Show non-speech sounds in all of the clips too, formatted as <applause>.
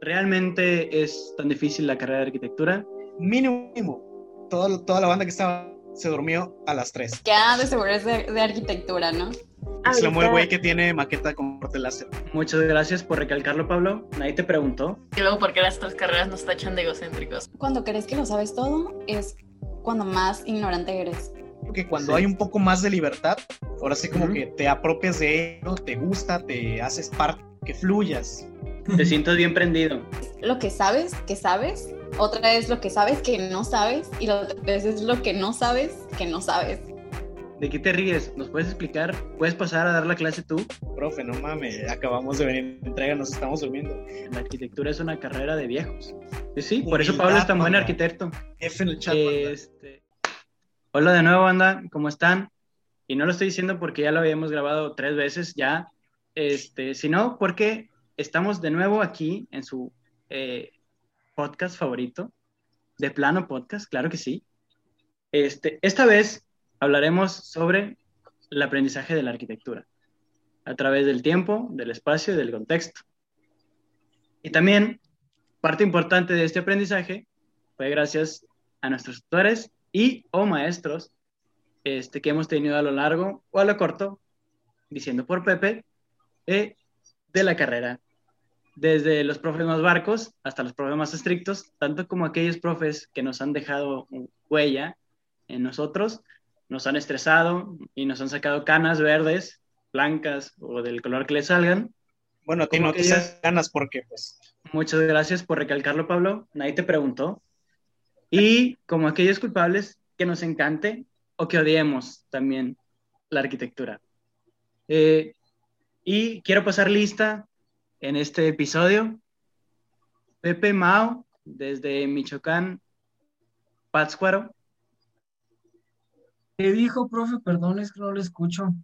¿realmente es tan difícil la carrera de arquitectura? Mínimo. Todo, toda la banda que estaba se durmió a las 3. Que de seguro es de, de arquitectura, ¿no? Es lo muy güey que tiene maqueta con corte láser. Muchas gracias por recalcarlo, Pablo. Nadie te preguntó. Y luego, ¿por qué las otras carreras nos tachan de egocéntricos? Cuando crees que lo sabes todo, es cuando más ignorante eres. Porque cuando Sí. hay un poco más de libertad, ahora sí como Ujú. que te apropias de ello, te gusta, te haces parte, que fluyas. Te sientes bien prendido. Lo que sabes, que sabes. Otra es lo que sabes que no sabes. Y la otra vez es lo que no sabes, que no sabes. ¿De qué te ríes? ¿Nos puedes explicar? ¿Puedes pasar a dar la clase tú? Profe, no mames, acabamos de venir de entrega, nos estamos durmiendo. La arquitectura es una carrera de viejos. Sí, sí, por eso Pablo es tan buen arquitecto. F en el chat. Este, Hola de nuevo, banda, ¿cómo están? Y no lo estoy diciendo porque ya lo habíamos grabado tres veces ya, este, sino porque estamos de nuevo aquí en su eh, podcast favorito, de plano podcast, claro que sí. Este, esta vez hablaremos sobre el aprendizaje de la arquitectura a través del tiempo, del espacio y del contexto. Y también parte importante de este aprendizaje fue gracias a nuestros tutores y o maestros este, que hemos tenido a lo largo o a lo corto, diciendo por Pepe, eh, de la carrera. Desde los profes más barcos hasta los profes más estrictos, tanto como aquellos profes que nos han dejado huella en nosotros, nos han estresado y nos han sacado canas verdes, blancas o del color que les salgan. Bueno, como no te ganas porque, pues, Muchas gracias por recalcarlo, Pablo. Nadie te preguntó. Y como aquellos culpables, que nos encante o que odiemos también la arquitectura. Eh, y quiero pasar lista en este episodio. Pepe Mao, desde Michoacán, Pátzcuaro. ¿Qué dijo, profe? Perdón, es que no lo escucho.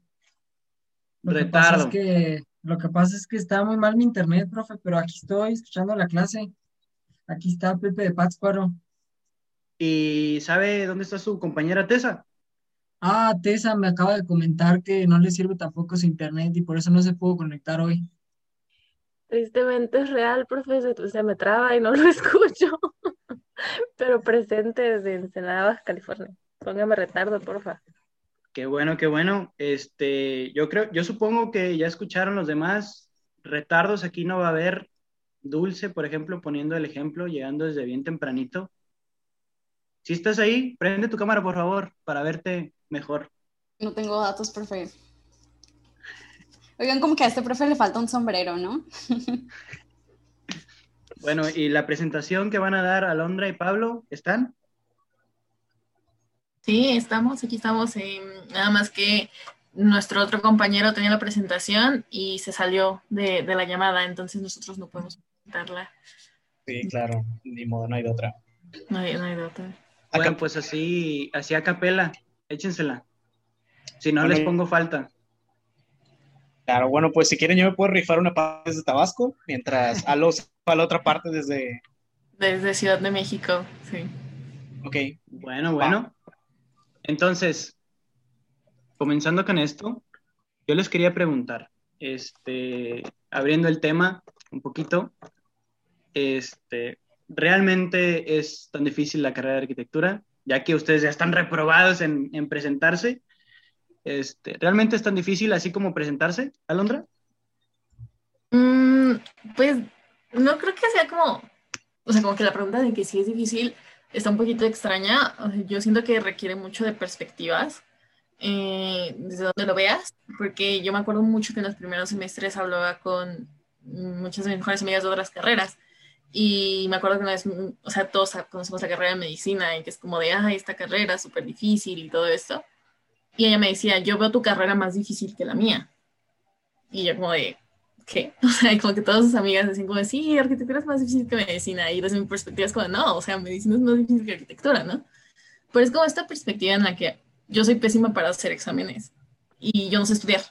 Lo que Retardo. pasa es que, lo que pasa es que está muy mal mi internet, profe, pero aquí estoy escuchando la clase. Aquí está Pepe de Pátzcuaro. ¿Y sabe dónde está su compañera Tessa? Ah, Tessa me acaba de comentar que no le sirve tampoco su internet y por eso no se pudo conectar hoy. Tristemente es real, profe, se, se me traba y no <laughs> lo escucho. Pero presente desde Ensenada, Baja California. Póngame retardo, porfa. Qué bueno, qué bueno. Este, yo creo, yo supongo que ya escucharon los demás retardos. Aquí no va a haber Dulce, por ejemplo, poniendo el ejemplo, llegando desde bien tempranito. Si estás ahí, prende tu cámara, por favor, para verte mejor. No tengo datos, profe. Oigan, como que a este profe le falta un sombrero, ¿no? <laughs> Bueno, y la presentación que van a dar Alondra y Pablo, ¿están? Sí, estamos, aquí estamos. eh, nada más que nuestro otro compañero tenía la presentación y se salió de, de la llamada, entonces nosotros no podemos presentarla. sí, claro, ni modo, no hay de otra. No hay, no hay de otra. Bueno, Acá- pues así, así a capela, échensela. Si no Bueno, les pongo falta. Claro, bueno, pues si quieren yo me puedo rifar una parte desde Tabasco, mientras <laughs> a los a la otra parte desde... Desde Ciudad de México, sí. Ok, Bueno, bueno. Entonces, comenzando con esto, yo les quería preguntar, este, abriendo el tema un poquito, este, ¿realmente es tan difícil la carrera de arquitectura? Ya que ustedes ya están reprobados en, en presentarse. Este, ¿Realmente es tan difícil así como presentarse, Alondra? Mm, pues no creo que sea como, o sea, como que la pregunta de que si es difícil está un poquito extraña. Yo siento que requiere mucho de perspectivas, eh, desde donde lo veas, porque yo me acuerdo mucho que en los primeros semestres hablaba con muchas de mis mejores amigas de otras carreras. Y me acuerdo que una vez, o sea, todos conocemos la carrera de medicina y que es como de, ay, esta carrera es súper difícil y todo esto. Y ella me decía, yo veo tu carrera más difícil que la mía. Y yo como de, ¿qué? <laughs> O sea, como que todas sus amigas decían como, sí, arquitectura es más difícil que medicina. Y desde mi perspectiva es como, no, o sea, medicina es más difícil que arquitectura, ¿no? Pero es como esta perspectiva en la que yo soy pésima para hacer exámenes y yo no sé estudiar.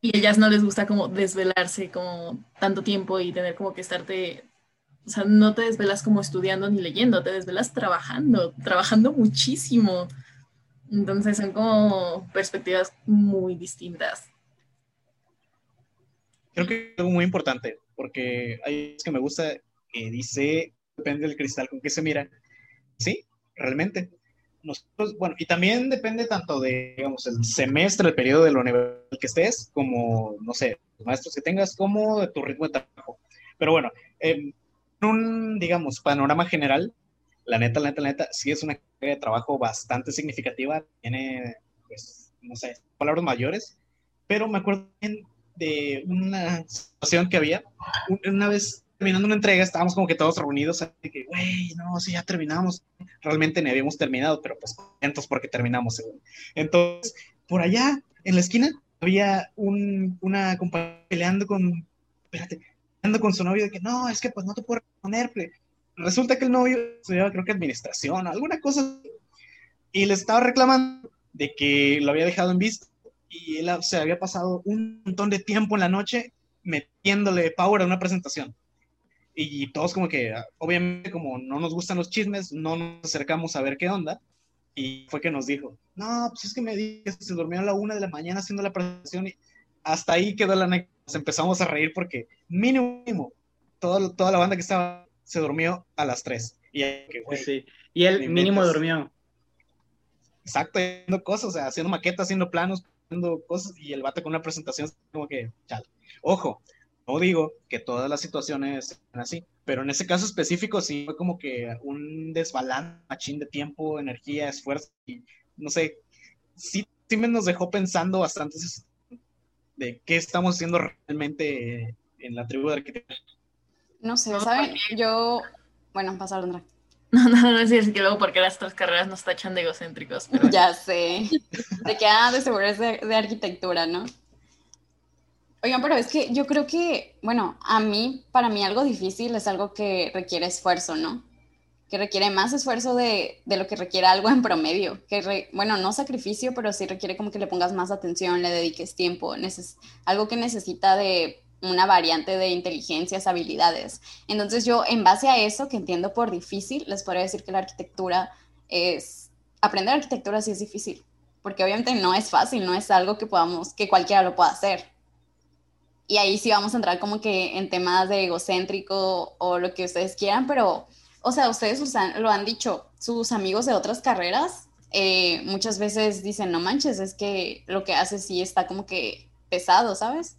Y a ellas no les gusta como desvelarse como tanto tiempo y tener como que estarte, o sea, no te desvelas como estudiando ni leyendo, te desvelas trabajando, trabajando muchísimo. Entonces son como perspectivas muy distintas. creo que es algo muy importante, porque hay veces que me gusta que dice, depende del cristal con que se mira. Sí, realmente. Nosotros, bueno, y también depende tanto de, digamos, el semestre, el periodo de lo nivel que estés, como, no sé, los maestros que tengas, como de tu ritmo de trabajo. Pero bueno, en un, digamos, panorama general, la neta, la neta, la neta, sí es una carga de trabajo bastante significativa, tiene, pues, no sé, palabras mayores, pero me acuerdo de una situación que había, una vez terminando una entrega, estábamos como que todos reunidos, así que, güey, no, sí, ya terminamos. Realmente ni habíamos terminado, pero pues contentos porque terminamos, según. Entonces, por allá, en la esquina, había un, una compañera peleando con, espérate, peleando con su novio de que, no, es que pues no te puedo responder. Resulta que el novio estudiaba, creo que administración, alguna cosa, y le estaba reclamando de que lo había dejado en vista y él se había pasado un montón de tiempo en la noche metiéndole power a una presentación y todos como que, obviamente como no nos gustan los chismes, no nos acercamos a ver qué onda. Y fue que nos dijo, no, pues es que me dije se durmió a la una de la mañana haciendo la presentación y hasta ahí quedó la anécdota. Empezamos a reír porque mínimo, toda, toda la banda que estaba se durmió a las tres. Y, que, sí. y él mínimo durmió. Exacto, haciendo cosas, o sea, haciendo maquetas, haciendo planos, haciendo cosas, y el vato con una presentación como que, chal. Ojo, no digo que todas las situaciones sean así, pero en ese caso específico sí fue como que un desbalance, machín de tiempo, energía, esfuerzo, y no sé, sí, sí me nos dejó pensando bastante de qué estamos haciendo realmente en la tribu de arquitectura. No sé, ¿saben? Yo, bueno, pasa Londra. <laughs> No, no, no, sí, es que luego porque las tres carreras nos tachan de egocéntricos. Pero... Ya sé. De que, ah, de seguro es de arquitectura, ¿no? Oigan, pero es que yo creo que, bueno, a mí, para mí algo difícil es algo que requiere esfuerzo, ¿no? Que requiere más esfuerzo de, lo que requiere algo en promedio. Que, bueno, no sacrificio, pero sí requiere como que le pongas más atención, le dediques tiempo. algo que necesita de una variante de inteligencias, habilidades. Entonces yo, en base a eso, que entiendo por difícil, les podría decir que la arquitectura es, aprender arquitectura sí es difícil, porque obviamente no es fácil, no es algo que podamos, que cualquiera lo pueda hacer y ahí sí vamos a entrar como que en temas de egocéntrico o lo que ustedes quieran, pero, o sea, ustedes lo han dicho, sus amigos de otras carreras eh, muchas veces dicen, no manches, es que lo que hace sí está como que pesado, ¿sabes?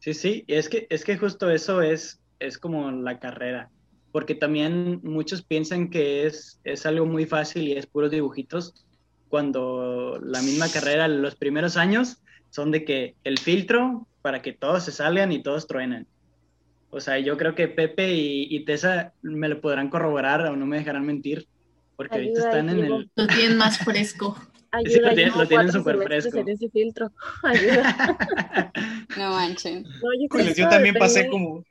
Sí, sí, es que, es que justo eso es, es como la carrera, porque también muchos piensan que es, es algo muy fácil y es puros dibujitos, cuando la misma carrera, los primeros años, son de que el filtro para que todos se salgan y todos truenen. O sea, yo creo que Pepe y, Tessa me lo podrán corroborar o no me dejarán mentir, porque ahorita están en el... Lo tienen más fresco. Ayuda, lo, tienen, súper fresco. ese filtro. <laughs> Ayuda. <laughs> no manchen. <laughs> yo, también pasé como...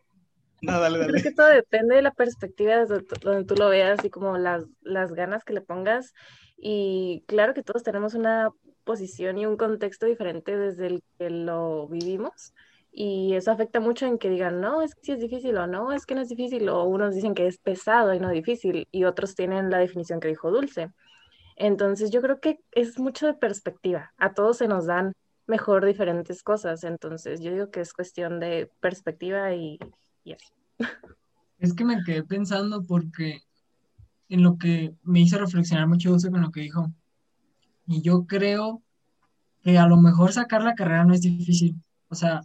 No, dale, dale. Creo que todo depende de la perspectiva donde tú lo veas y como las, las ganas que le pongas. Y claro que todos tenemos una posición y un contexto diferente desde el que lo vivimos. Y eso afecta mucho en que digan, no, es que sí es difícil o no, es que no es difícil, o unos dicen que es pesado y no difícil, y otros tienen la definición que dijo Dulce. Entonces yo creo que es mucho de perspectiva. A todos se nos dan mejor diferentes cosas. Entonces yo digo que es cuestión de perspectiva y, así. Es que me quedé pensando porque en lo que me hizo reflexionar mucho Dulce con lo que dijo y yo creo que a lo mejor sacar la carrera no es difícil. O sea,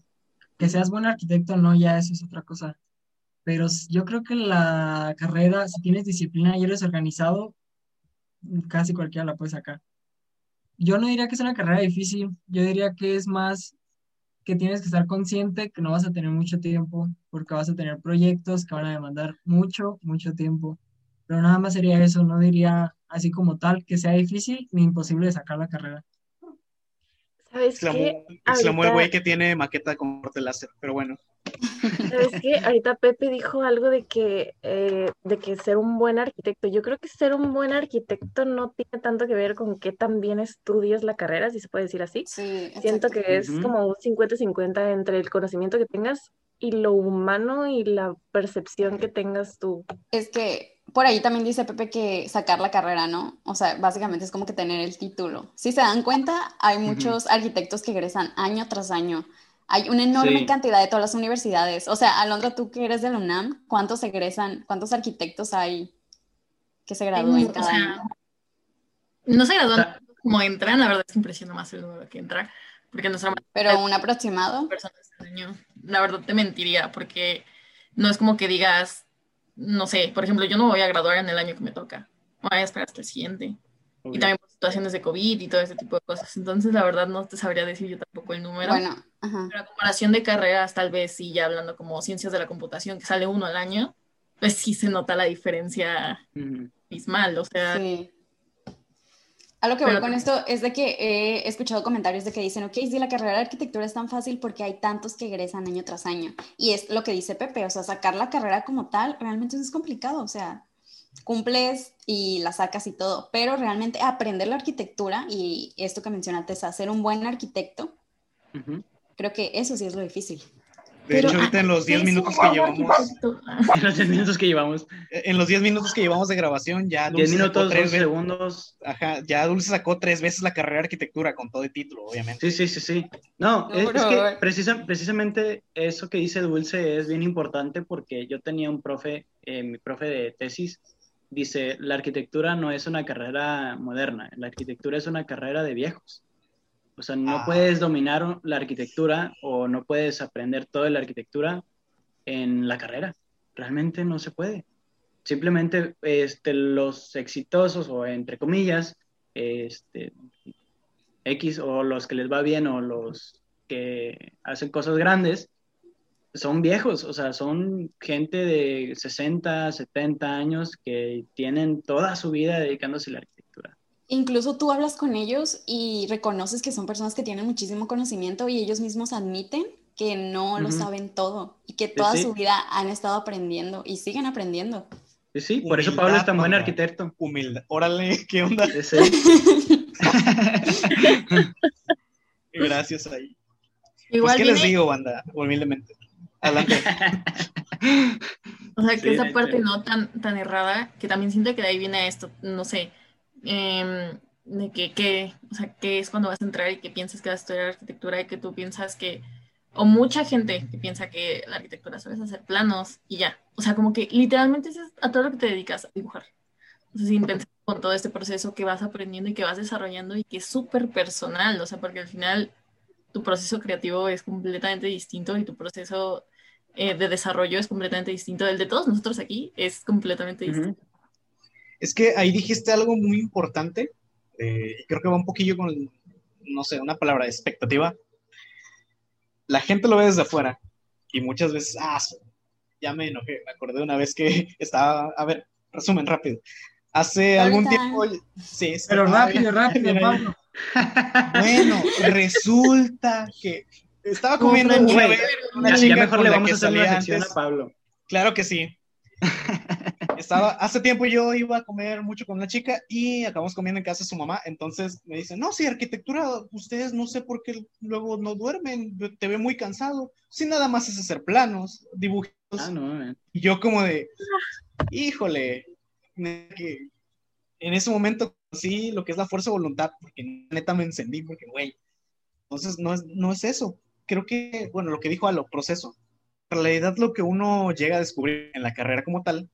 que seas buen arquitecto, no, ya eso es otra cosa. Pero yo creo que la carrera, si tienes disciplina y eres organizado, casi cualquiera la puede sacar. Yo no diría que es una carrera difícil, yo diría que es más que tienes que estar consciente que no vas a tener mucho tiempo, porque vas a tener proyectos que van a demandar mucho, mucho tiempo. Pero nada más sería eso, no diría así como tal que sea difícil ni imposible de sacar la carrera. ¿Sabes qué? Exclamó el güey que tiene maqueta con corte láser, pero bueno. ¿Sabes qué? Ahorita Pepe dijo algo de que, eh, de que ser un buen arquitecto. Yo creo que ser un buen arquitecto no tiene tanto que ver con qué tan bien estudias la carrera, si se puede decir así. Sí, Siento que es como un 50-50 entre el conocimiento que tengas y lo humano y la percepción que tengas tú. Es que por ahí también dice Pepe que sacar la carrera, ¿no? O sea, básicamente es como que tener el título. Si se dan cuenta, hay muchos arquitectos que egresan año tras año. Hay una enorme Sí. cantidad de todas las universidades. O sea, Alondra, tú que eres de la UNAM, ¿cuántos egresan? ¿Cuántos arquitectos hay que se gradúen O cada sea, año? no se gradúan O como entran, la verdad es que impresiona más el número que entran, porque nuestra Pero un aproximado. personas este año, la verdad te mentiría, porque no es como que digas, no sé, por ejemplo, yo no me voy a graduar en el año que me toca, voy a esperar hasta el siguiente. Y Obvio. también por situaciones de COVID y todo ese tipo de cosas. Entonces, la verdad, no te sabría decir yo tampoco el número. Bueno, ajá. Pero a comparación de carreras, tal vez sí, ya hablando como ciencias de la computación, que sale uno al año, pues sí se nota la diferencia abismal. O sea, Sí. A lo que voy con esto es de que he escuchado comentarios de que dicen, ok, si la carrera de arquitectura es tan fácil porque hay tantos que egresan año tras año. Y es lo que dice Pepe, o sea, sacar la carrera como tal realmente es complicado, o sea, cumples y la sacas y todo, pero realmente aprender la arquitectura y esto que mencionaste, es ser un buen arquitecto, Ujú. creo que eso sí es lo difícil. De Pero, hecho, ahorita en los 10 ¿qué es <laughs> minutos que llevamos? Ah, En los 10 minutos que llevamos. en los 10 minutos que llevamos de grabación, ya 10 Dulce sacó minutos, tres 12 veces, segundos. ajá, ya Dulce sacó tres veces la carrera de arquitectura con todo el título, obviamente. Sí, sí, sí, sí. No, No, es, es que precisa- precisamente eso que dice Dulce es bien importante porque yo tenía un profe, eh, mi profe de tesis, dice, la arquitectura no es una carrera moderna, la arquitectura es una carrera de viejos. O sea, no Ah. puedes dominar la arquitectura o no puedes aprender toda la arquitectura en la carrera. Realmente no se puede. Simplemente este, los exitosos o entre comillas, este, X o los que les va bien o los que hacen cosas grandes, son viejos, o sea, son gente de 60, 70 años que tienen toda su vida dedicándose a la arquitectura. Incluso tú hablas con ellos y reconoces que son personas que tienen muchísimo conocimiento y ellos mismos admiten que no lo saben todo y que toda sí. su vida han estado aprendiendo y siguen aprendiendo. Sí, sí, por eso Pablo es tan buen arquitecto. Humildad. Órale, <laughs> ¿qué onda? Sí. <laughs> Gracias ahí. Igual pues, ¿qué les digo, banda? Humildemente. Adelante. <laughs> O sea, que Sí, esa parte no tan, tan errada, que también siento que de ahí viene esto, no sé, em, de que, que, o sea, que es cuando vas a entrar y que piensas que vas a estudiar arquitectura y que tú piensas que, o mucha gente que piensa que la arquitectura solo es hacer planos y ya, o sea, como que literalmente es a todo lo que te dedicas a dibujar, o sea, sin pensar con todo este proceso que vas aprendiendo y que vas desarrollando y que es súper personal, o sea, porque al final tu proceso creativo es completamente distinto y tu proceso eh, de desarrollo es completamente distinto. El de todos nosotros aquí es completamente distinto. Es que ahí dijiste algo muy importante, eh, y creo que va un poquillo con, no sé, una palabra, expectativa. La gente lo ve desde afuera y muchas veces, ah, ya me enojé, me acordé una vez que <laughs> estaba, a ver, resumen rápido. Hace algún tiempo, sí, sí, Pero rápido, <laughs> rápido, Pablo. Bueno, resulta que estaba comiendo Como una Güey, vez una Ya, ya chica mejor le vamos a hacer una salía sección antes. a Pablo. Claro que sí. <laughs> Estaba, hace tiempo yo iba a comer mucho con una chica y acabamos comiendo en casa de su mamá. Entonces me dice, no, si arquitectura, ustedes no sé por qué luego no duermen, te ve muy cansado. Si nada más es hacer planos, dibujos. Ah, no. Y yo como de, híjole, que en ese momento sí lo que es la fuerza de voluntad, porque neta me encendí, porque güey, entonces no es, no es eso. Creo que, bueno, lo que dijo a lo proceso. En realidad lo que uno llega a descubrir en la carrera como tal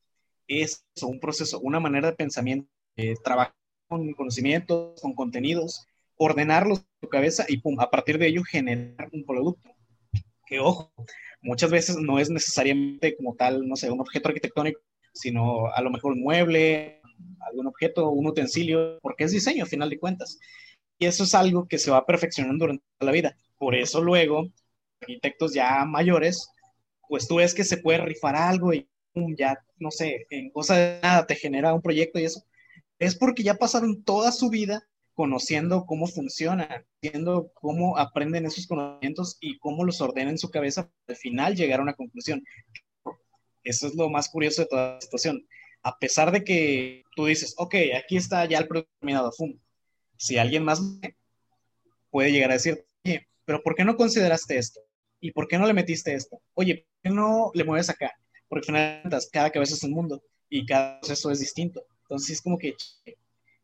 es un proceso, una manera de pensamiento, eh, trabajar con conocimientos, con contenidos, ordenarlos en tu cabeza y pum, a partir de ello generar un producto. Que ojo, muchas veces no es necesariamente como tal, no sé, un objeto arquitectónico, sino a lo mejor un mueble, algún objeto, un utensilio, porque es diseño a final de cuentas. Y eso es algo que se va perfeccionando durante la vida. Por eso luego, arquitectos ya mayores, pues tú ves que se puede rifar algo y ya, no sé, en cosa de nada te genera un proyecto y eso. Es porque ya pasaron toda su vida conociendo cómo funciona, viendo cómo aprenden esos conocimientos y cómo los ordena en su cabeza para al final llegar a una conclusión. Eso es lo más curioso de toda la situación. A pesar de que tú dices, ok, aquí está ya el producto terminado, ¡fum! Si alguien más puede llegar a decir, oye, pero ¿por qué no consideraste esto? ¿Y por qué no le metiste esto? Oye, ¿por qué no le mueves acá? Porque al final cada cabeza es un mundo. y cada proceso es distinto. Entonces es como que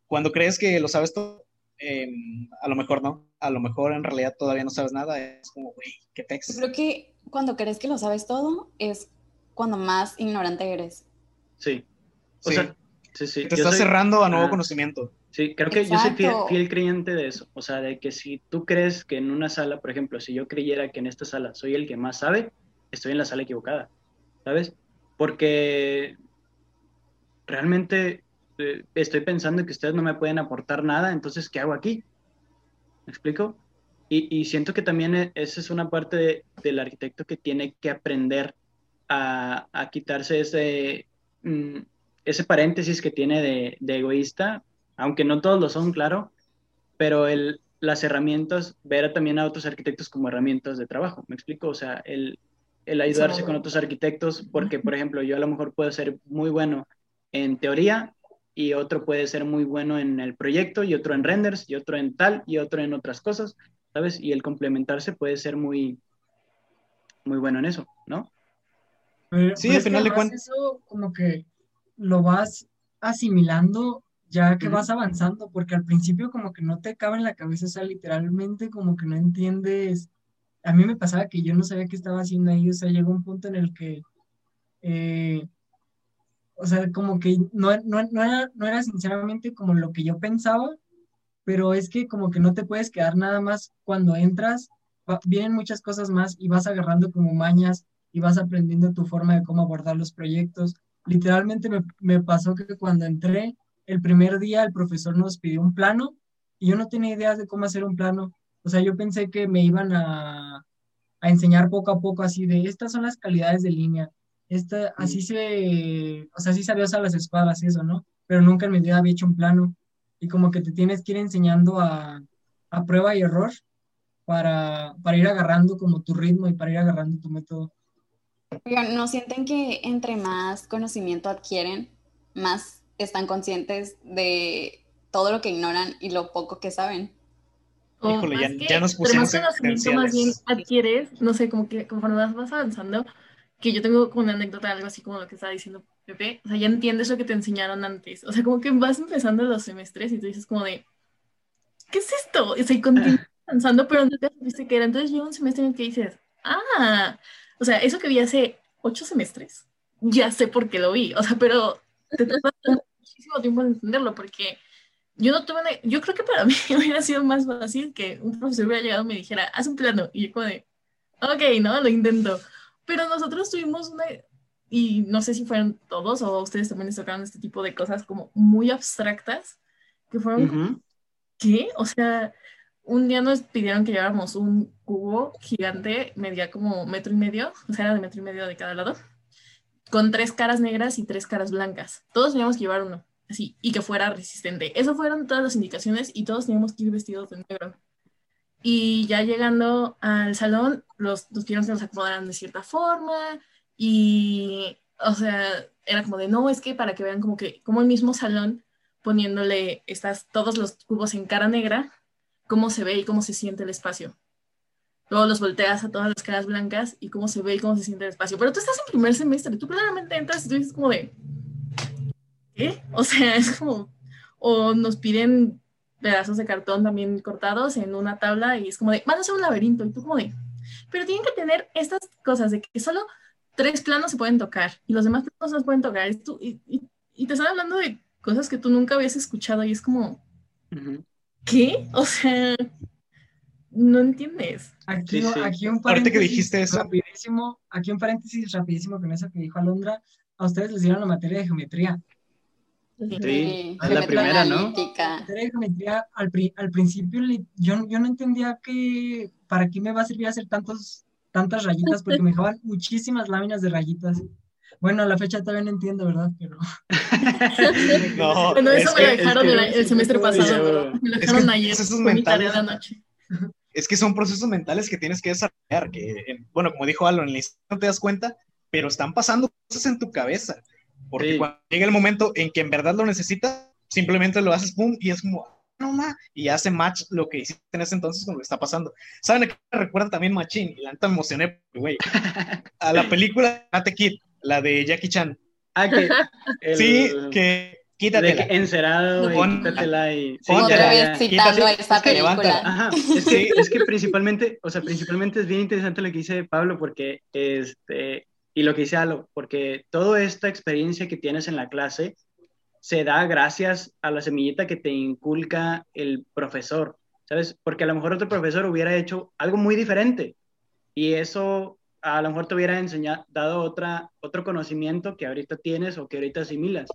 cuando crees que lo sabes todo, em, a lo mejor no, a lo mejor en realidad todavía no sabes nada, es como, güey, qué pex. Creo que cuando crees que lo sabes todo es cuando más ignorante eres. Sí. O Sí. sea, sí, sí. Te yo estás soy- cerrando a nuevo Ajá. conocimiento. Sí, creo que yo soy fiel, Exacto. fiel creyente de eso. O sea, de que si tú crees que en una sala, por ejemplo, si yo creyera que en esta sala soy el que más sabe, estoy en la sala equivocada, ¿sabes? Porque realmente eh, estoy pensando que ustedes no me pueden aportar nada, entonces, ¿qué hago aquí? ¿Me explico? Y, y siento que también e- esa es una parte de- del arquitecto que tiene que aprender a, a quitarse ese, mm, ese paréntesis que tiene de, de egoísta, aunque no todos lo son, claro, pero el, las herramientas, ver también a otros arquitectos como herramientas de trabajo, ¿me explico? O sea, el, el ayudarse con otros arquitectos, porque, por ejemplo, yo a lo mejor puedo ser muy bueno en teoría y otro puede ser muy bueno en el proyecto y otro en renders y otro en tal y otro en otras cosas, ¿sabes? Y el complementarse puede ser muy, muy bueno en eso, ¿no? Pero- Sí, al es que final de cuentas- Eso como que lo vas asimilando ya que vas avanzando, porque al principio como que no te cabe en la cabeza, o sea, literalmente como que no entiendes. A mí me pasaba que yo no sabía qué estaba haciendo ahí, o sea, llegó un punto en el que, eh, o sea, como que no, no, no era, no era sinceramente como lo que yo pensaba, pero es que como que no te puedes quedar nada más cuando entras, va- vienen muchas cosas más y vas agarrando como mañas y vas aprendiendo tu forma de cómo abordar los proyectos. Literalmente me, me pasó que cuando entré, el primer día el profesor nos pidió un plano y yo no tenía ideas de cómo hacer un plano. O sea, yo pensé que me iban a, a enseñar poco a poco así de, estas son las calidades de línea, esta, así se, o sea, sí sabía usar las espadas eso, ¿no? Pero nunca en mi vida había hecho un plano y como que te tienes que ir enseñando a, a prueba y error para, para ir agarrando como tu ritmo y para ir agarrando tu método. Oigan, ¿no sienten que entre más conocimiento adquieren, más están conscientes de todo lo que ignoran y lo poco que saben? O Híjole, más ya- que- ya nos pero más pusimos en conocimiento más bien adquieres, no sé, como que conforme vas, vas avanzando, que yo tengo como una anécdota, algo así como lo que estaba diciendo Pepe, o sea, ya entiendes lo que te enseñaron antes, o sea, como que vas empezando los semestres y tú dices como de, ¿qué es esto? O sea, y continúas avanzando, pero no te supiste que era, entonces llega un semestre en el que dices, ah, o sea, eso que vi hace ocho semestres, ya sé por qué lo vi, o sea, pero te tarda muchísimo tiempo en entenderlo, porque yo no tuve, una- yo creo que para <laughs> mí hubiera sido más fácil que un profesor hubiera llegado y me dijera, haz un plano, y yo como de, ok, no, lo intento, pero nosotros tuvimos una, y no sé si fueron todos o ustedes también les tocaron este tipo de cosas como muy abstractas, que fueron Ujú. ¿qué? O sea, un día nos pidieron que lleváramos un cubo gigante, medía como metro y medio, o sea, era de metro y medio de cada lado, con tres caras negras y tres caras blancas. Todos teníamos que llevar uno, así, y que fuera resistente. Eso fueron todas las indicaciones y todos teníamos que ir vestidos de negro. Y ya llegando al salón, los, nos pidieron que nos acomodaran de cierta forma y, o sea, era como de, no, es que para que vean como que, como el mismo salón, poniéndole estas, todos los cubos en cara negra, cómo se ve y cómo se siente el espacio. Luego los volteas a todas las caras blancas y cómo se ve y cómo se siente el espacio. Pero tú estás en primer semestre, tú claramente entras y tú dices como de, ¿qué? O sea, <laughs> es como, o nos piden pedazos de cartón también cortados en una tabla y es como de, van a un laberinto y tú como de, pero tienen que tener estas cosas de que solo tres planos se pueden tocar y los demás planos no se pueden tocar. Y, tú- y- y- y te están hablando de cosas que tú nunca habías escuchado y es como, Ujú. ¿Qué? O sea, no entiendes. Aquí, Sí, sí. aquí un Ahorita paréntesis que dijiste eso. rapidísimo, aquí un paréntesis rapidísimo con eso que dijo Alondra, a ustedes les dieron la materia de geometría. Sí, Sí, es la primera, ¿no? La materia de geometría, al, pri- al principio li- yo, yo no entendía que para qué me va a servir hacer tantos, tantas rayitas, porque me dejaban muchísimas láminas de rayitas. Bueno, la fecha todavía no entiendo, ¿verdad? Pero <laughs> No, Bueno, eso es me lo que- dejaron es el, que- el semestre pasado. Me lo es dejaron que ayer. Fue mi tarea es que son procesos mentales que tienes que desarrollar, que, bueno, como dijo Alan, en la historia no te das cuenta, pero están pasando cosas en tu cabeza, porque Sí. cuando llega el momento en que en verdad lo necesitas, simplemente lo haces, pum, y es como, "Ah, no ma, y hace match lo que hiciste en ese entonces con lo que está pasando. ¿Saben a qué me recuerda también Machín? Y la neta me emocioné, güey, a la <laughs> película Karate Kid, la de Jackie Chan, Ah, que. <laughs> el- Sí, que de quítatela. que encerado, y Pon- quítatela y. Sí, citando quítate, esa es que película. Ajá, es que, es que principalmente, o sea, principalmente es bien interesante lo que dice Pablo, porque, este, y lo que dice Alo, porque toda esta experiencia que tienes en la clase se da gracias a la semillita que te inculca el profesor, ¿sabes? Porque a lo mejor otro profesor hubiera hecho algo muy diferente y eso a lo mejor te hubiera enseñado, dado otra, otro conocimiento que ahorita tienes o que ahorita asimilas.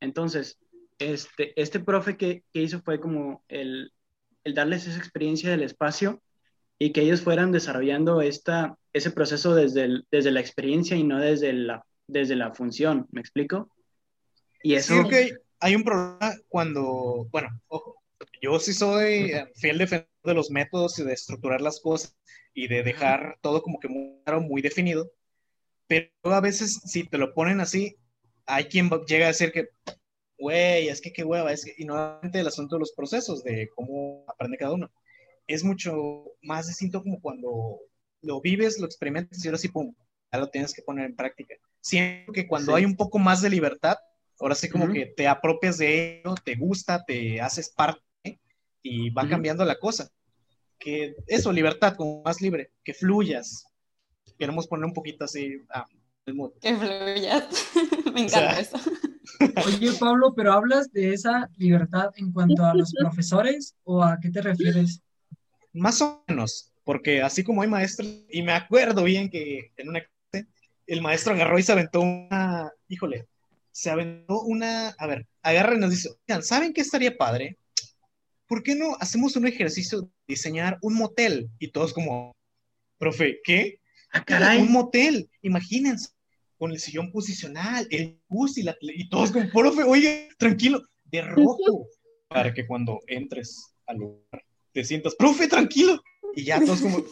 Entonces, este, este profe que, que hizo fue como el, el darles esa experiencia del espacio y que ellos fueran desarrollando esta, ese proceso desde, el- desde la experiencia y no desde la, desde la función, ¿me explico? Y eso, Sí, ok, hay un problema cuando, bueno, ojo, yo sí soy eh, fiel defensor de los métodos y de estructurar las cosas y de dejar todo como que muy claro, muy definido, pero a veces si te lo ponen así, hay quien llega a decir que, güey, es que qué hueva, es que, y nuevamente el asunto de los procesos, de cómo aprende cada uno, es mucho más distinto como cuando lo vives, lo experimentas y ahora sí, pum, ya lo tienes que poner en práctica. Siento que cuando Sí. hay un poco más de libertad, ahora sí como Ujú. que te apropias de ello, te gusta, te haces parte y va Ujú. cambiando la cosa. Que eso, libertad, como más libre, que fluyas. Queremos poner un poquito así ah, el mood. Que fluyas. <laughs> Me encanta sea, eso. <laughs> Oye, Pablo, pero hablas de esa libertad en cuanto a los <laughs> profesores o a qué te refieres? Más o menos, porque así como hay maestros, y me acuerdo bien que en una clase el maestro agarró y se aventó una, híjole, se aventó una, a ver, agarra y nos dice, oigan, ¿saben qué estaría padre? ¿Por qué no hacemos un ejercicio de diseñar un motel? Y todos como, profe, ¿qué? ah, <laughs> caray, Un motel, imagínense, con el sillón posicional, el bus y la tele- y todos como, profe, oye, tranquilo, de rojo, <laughs> para que cuando entres al lugar te sientas, profe, tranquilo, y ya todos como,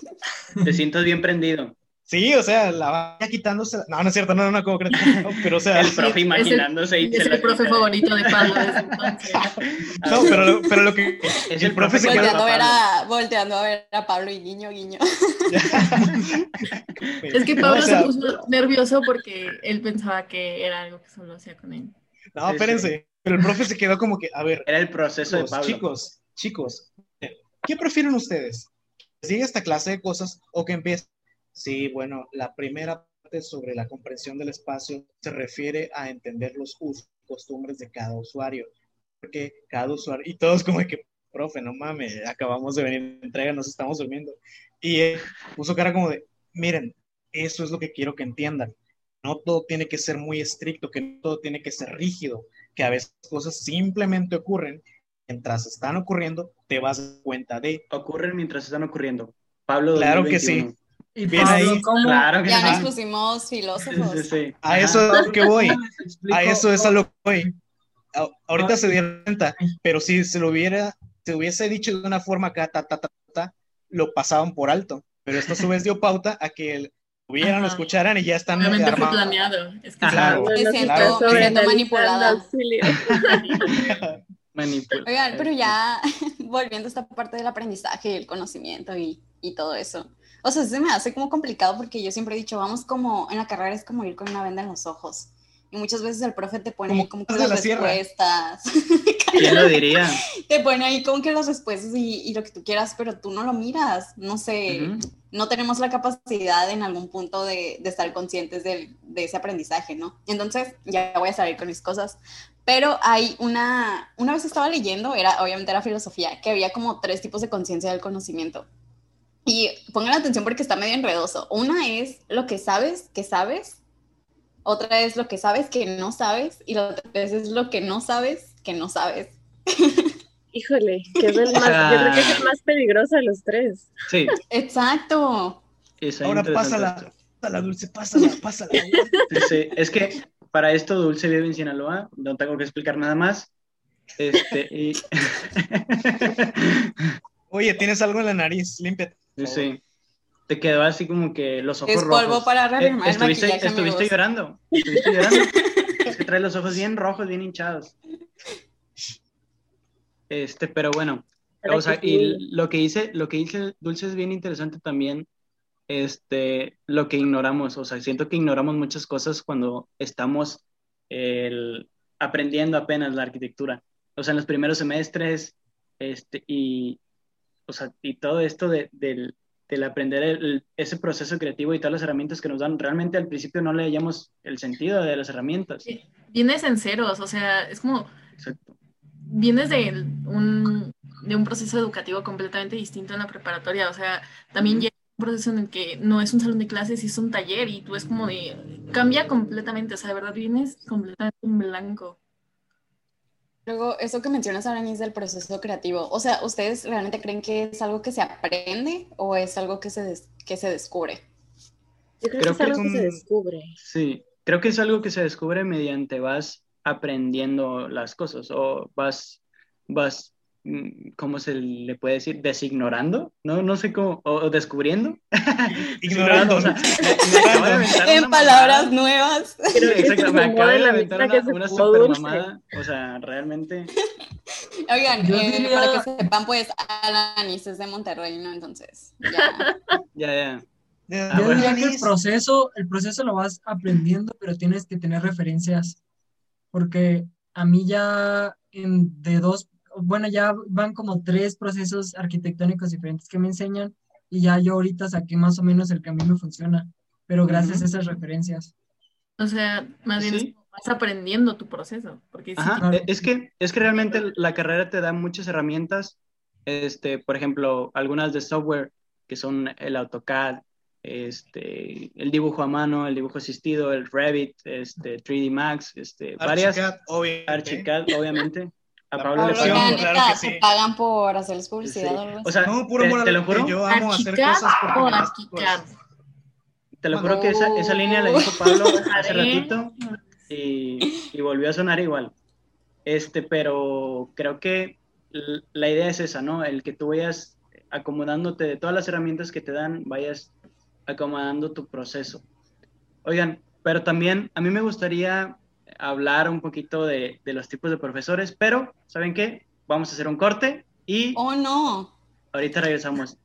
te sientas bien prendido. Sí, o sea, la vaya quitándose, no, no es cierto, no, no, no, como crees, no, pero o sea, <laughs> El profe imaginándose y Es se la el profe favorito de Pablo desde <laughs> entonces. no, pero, lo- pero lo que, Es el profe se Volteando a, ver a, volteando a ver a Pablo y guiño, guiño. <laughs> Es que No, Pablo o sea, se puso nervioso porque él pensaba que era algo que solo hacía con él. no, espérense, pero el profe se quedó como que, a ver, Era el proceso de chicos, Pablo. chicos, chicos, ¿qué prefieren ustedes? ¿Que siga esta clase de cosas o que empiece? Sí, bueno, la primera parte sobre la comprensión del espacio se refiere a entender los usos y costumbres de cada usuario. Porque cada usuario, y todos como que, profe, no mames, acabamos de venir de entrega, nos estamos durmiendo. Y él puso cara como de, miren, eso es lo que quiero que entiendan. No todo tiene que ser muy estricto, que no todo tiene que ser rígido, que a veces cosas simplemente ocurren mientras están ocurriendo, te vas a dar cuenta de. Ocurren mientras están ocurriendo. Pablo Claro que 2021. Y Bien Pablo, ahí. ¿cómo? Claro que Ya sí. nos pusimos Sí, filósofos. sí, sí. A Ajá. eso es lo que voy. A eso es a lo que voy. A- ahorita se dieron cuenta, pero si se lo hubiera, se hubiese dicho de una forma acá, ta, ta, ta, ta, lo pasaban por alto. Pero esto a su vez dio pauta a que el- lo vieran, lo escucharan y ya están Obviamente fue planeado. Es que Claro. Me siento- está me siento manipulada. <laughs> Manipula- Oigan, pero ya <laughs> volviendo a esta parte del aprendizaje y el conocimiento y, y todo eso. O sea, se me hace como complicado porque yo siempre he dicho, vamos como, en la carrera es como ir con una venda en los ojos. Y muchas veces el profe te pone Como ahí como que las la respuestas. <laughs> ¿Quién lo diría? <laughs> te pone ahí como que las respuestas y, y lo que tú quieras, pero tú no lo miras. No sé, Ujú. no tenemos la capacidad en algún punto de, de estar conscientes del- de ese aprendizaje, ¿no? Entonces, ya voy a salir con mis cosas. Pero hay una, una vez estaba leyendo, era, obviamente era filosofía, que había como tres tipos de conciencia del conocimiento. Y pongan atención porque está medio enredoso. Una es lo que sabes que sabes, otra es lo que sabes que no sabes, y la otra es lo que no sabes que no sabes. <laughs> Híjole, que es el más, yo creo que es el más peligroso de los tres. Sí. Exacto. Ahora pásala, pásala, dulce, pásala, pásala. Sí, sí. Es que para esto Dulce vive en Sinaloa, no tengo que explicar nada más. Este, y... Oye, tienes algo en la nariz, límpiate. Sí, sí. Te quedó así como que los ojos Es polvo rojos. para Eh, reafirmar el estuviste, estuviste llorando. Estuviste llorando. es que trae los ojos bien rojos, bien hinchados. Este, pero bueno. Para O sea, que y lo que dice, lo que dice Dulce es bien interesante también. Este, lo que ignoramos. O sea, siento que ignoramos muchas cosas cuando estamos el, aprendiendo apenas la arquitectura. O sea, en los primeros semestres, este, y, o sea, y todo esto de, del, del, aprender ese proceso creativo y todas las herramientas que nos dan, realmente al principio no le hallamos el sentido de las herramientas. Vienes en ceros, o sea, es como... Exacto. Vienes de un, de un proceso educativo completamente distinto en la preparatoria, o sea, también llega un proceso en el que no es un salón de clases, es un taller y tú es como de... Cambia completamente, o sea, de verdad vienes completamente en blanco. Luego, eso que mencionas ahora es del proceso creativo. O sea, ¿ustedes realmente creen que es algo que se aprende o es algo que se, que se descubre? Yo creo, que es algo que, se descubre. Sí, creo que es algo que se descubre mediante vas aprendiendo las cosas o vas, vas ¿cómo se le puede decir? Designorando, ¿no? No sé cómo, o, descubriendo. <laughs> Ignorando. en palabras nuevas. exacto, me acabo de aventar una, una super mamada, o sea, realmente. Oigan, eh, para que sepan, pues, Alanis es de Monterrey, ¿no? Entonces, ya. <laughs> ya, ya. Yo diría que el proceso, el proceso lo vas aprendiendo, pero tienes que tener referencias, porque a mí ya en, de dos bueno, ya van como tres procesos arquitectónicos diferentes que me enseñan y ya yo ahorita saqué más o menos el que a mí me funciona, pero gracias a esas referencias. O sea, más bien vas aprendiendo tu proceso. Porque e, es, que, es que realmente la carrera te da muchas herramientas, este, por ejemplo, algunas de software que son el AutoCAD, este, el dibujo a mano, el dibujo asistido, el Revit, este, 3D Max, este, varias. Archicad, obviamente. <laughs> A Pablo le pagan. Claro que sí. pagan por hacerles publicidad o algo O sea, no, puro te, te, lo juro. Yo amo hacer cosas por Te lo juro que esa, esa línea la dijo Pablo <laughs> hace ratito y, y, volvió a sonar igual. Este, pero creo que la idea es esa, ¿no? El que tú vayas acomodándote de todas las herramientas que te dan, vayas acomodando tu proceso. Oigan, pero también a mí me gustaría hablar un poquito de, de, los tipos de profesores, pero ¿saben qué? Vamos a hacer un corte y... ¡Oh, no! Ahorita regresamos.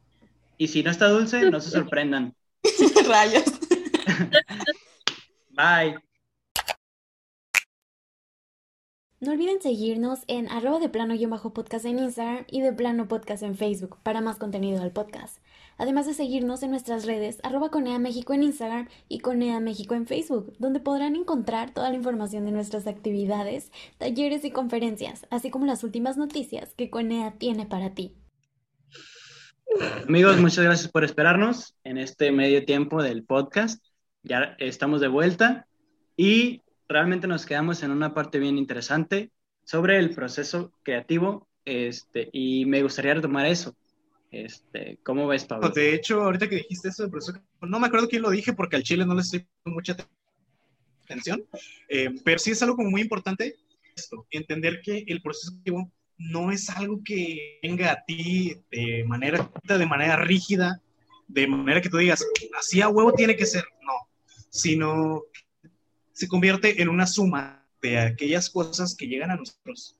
Y si no está dulce, no se sorprendan. <laughs> Rayos. <laughs> Bye. No olviden seguirnos en arroba de plano-podcast en Instagram y de plano podcast en Facebook para más contenido del podcast además de seguirnos en nuestras redes arroba Conea México en Instagram y Conea México en Facebook, donde podrán encontrar toda la información de nuestras actividades, talleres y conferencias, así como las últimas noticias que Conea tiene para ti. Amigos, muchas gracias por esperarnos en este medio tiempo del podcast. Ya estamos de vuelta y realmente nos quedamos en una parte bien interesante sobre el proceso creativo este, y me gustaría retomar eso. Este, ¿Cómo ves, Pablo? De hecho, ahorita que dijiste eso, no me acuerdo quién lo dije porque al chile no le estoy con mucha atención, eh, pero sí es algo como muy importante esto, entender que el proceso creativo no es algo que venga a ti de manera, de manera rígida, de manera que tú digas, así a huevo tiene que ser, no, sino se convierte en una suma de aquellas cosas que llegan a nosotros.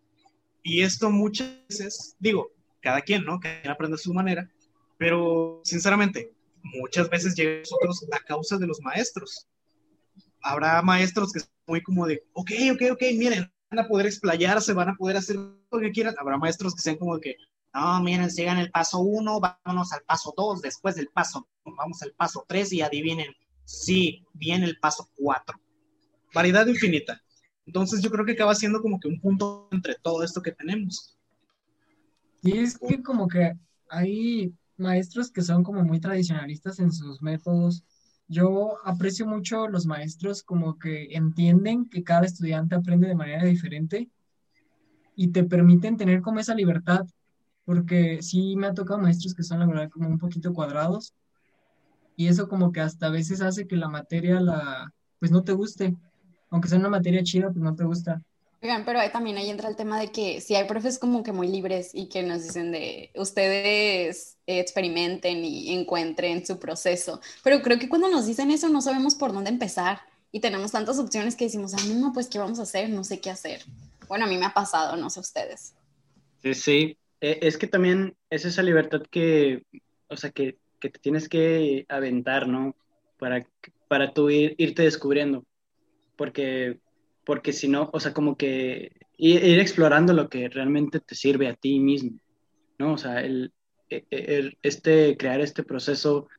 Y esto muchas veces, digo, cada quien, ¿no? Cada quien aprende a su manera, pero sinceramente, muchas veces llega a nosotros a causa de los maestros. Habrá maestros que son muy como de, ok, ok, ok, miren, van a poder explayarse, van a poder hacer lo que quieran. Habrá maestros que sean como de que, no, miren, llegan el paso uno, vámonos al paso dos, después del paso, vamos al paso tres y adivinen, sí, viene el paso cuatro. Variedad infinita. Entonces yo creo que acaba siendo como que un punto entre todo esto que tenemos. Y es que como que hay maestros que son como muy tradicionalistas en sus métodos. Yo aprecio mucho los maestros como que entienden que cada estudiante aprende de manera diferente y te permiten tener como esa libertad, porque sí me ha tocado maestros que son la verdad como un poquito cuadrados y eso como que hasta a veces hace que la materia la pues no te guste, aunque sea una materia chida pues no te gusta. Oigan, pero también ahí entra el tema de que si hay profes como que muy libres y que nos dicen de ustedes experimenten y encuentren su proceso, pero creo que cuando nos dicen eso no sabemos por dónde empezar y tenemos tantas opciones que decimos, ah, no, pues ¿qué vamos a hacer? No sé qué hacer. Bueno, a mí me ha pasado, no sé ustedes. Sí, sí, e, es que también es esa libertad que, o sea, que, que te tienes que aventar, ¿no? Para, para tú ir, irte descubriendo, porque porque si no, o sea, como que ir, ir, explorando lo que realmente te sirve a ti mismo, ¿no? O sea, el, e, e, el este, crear este proceso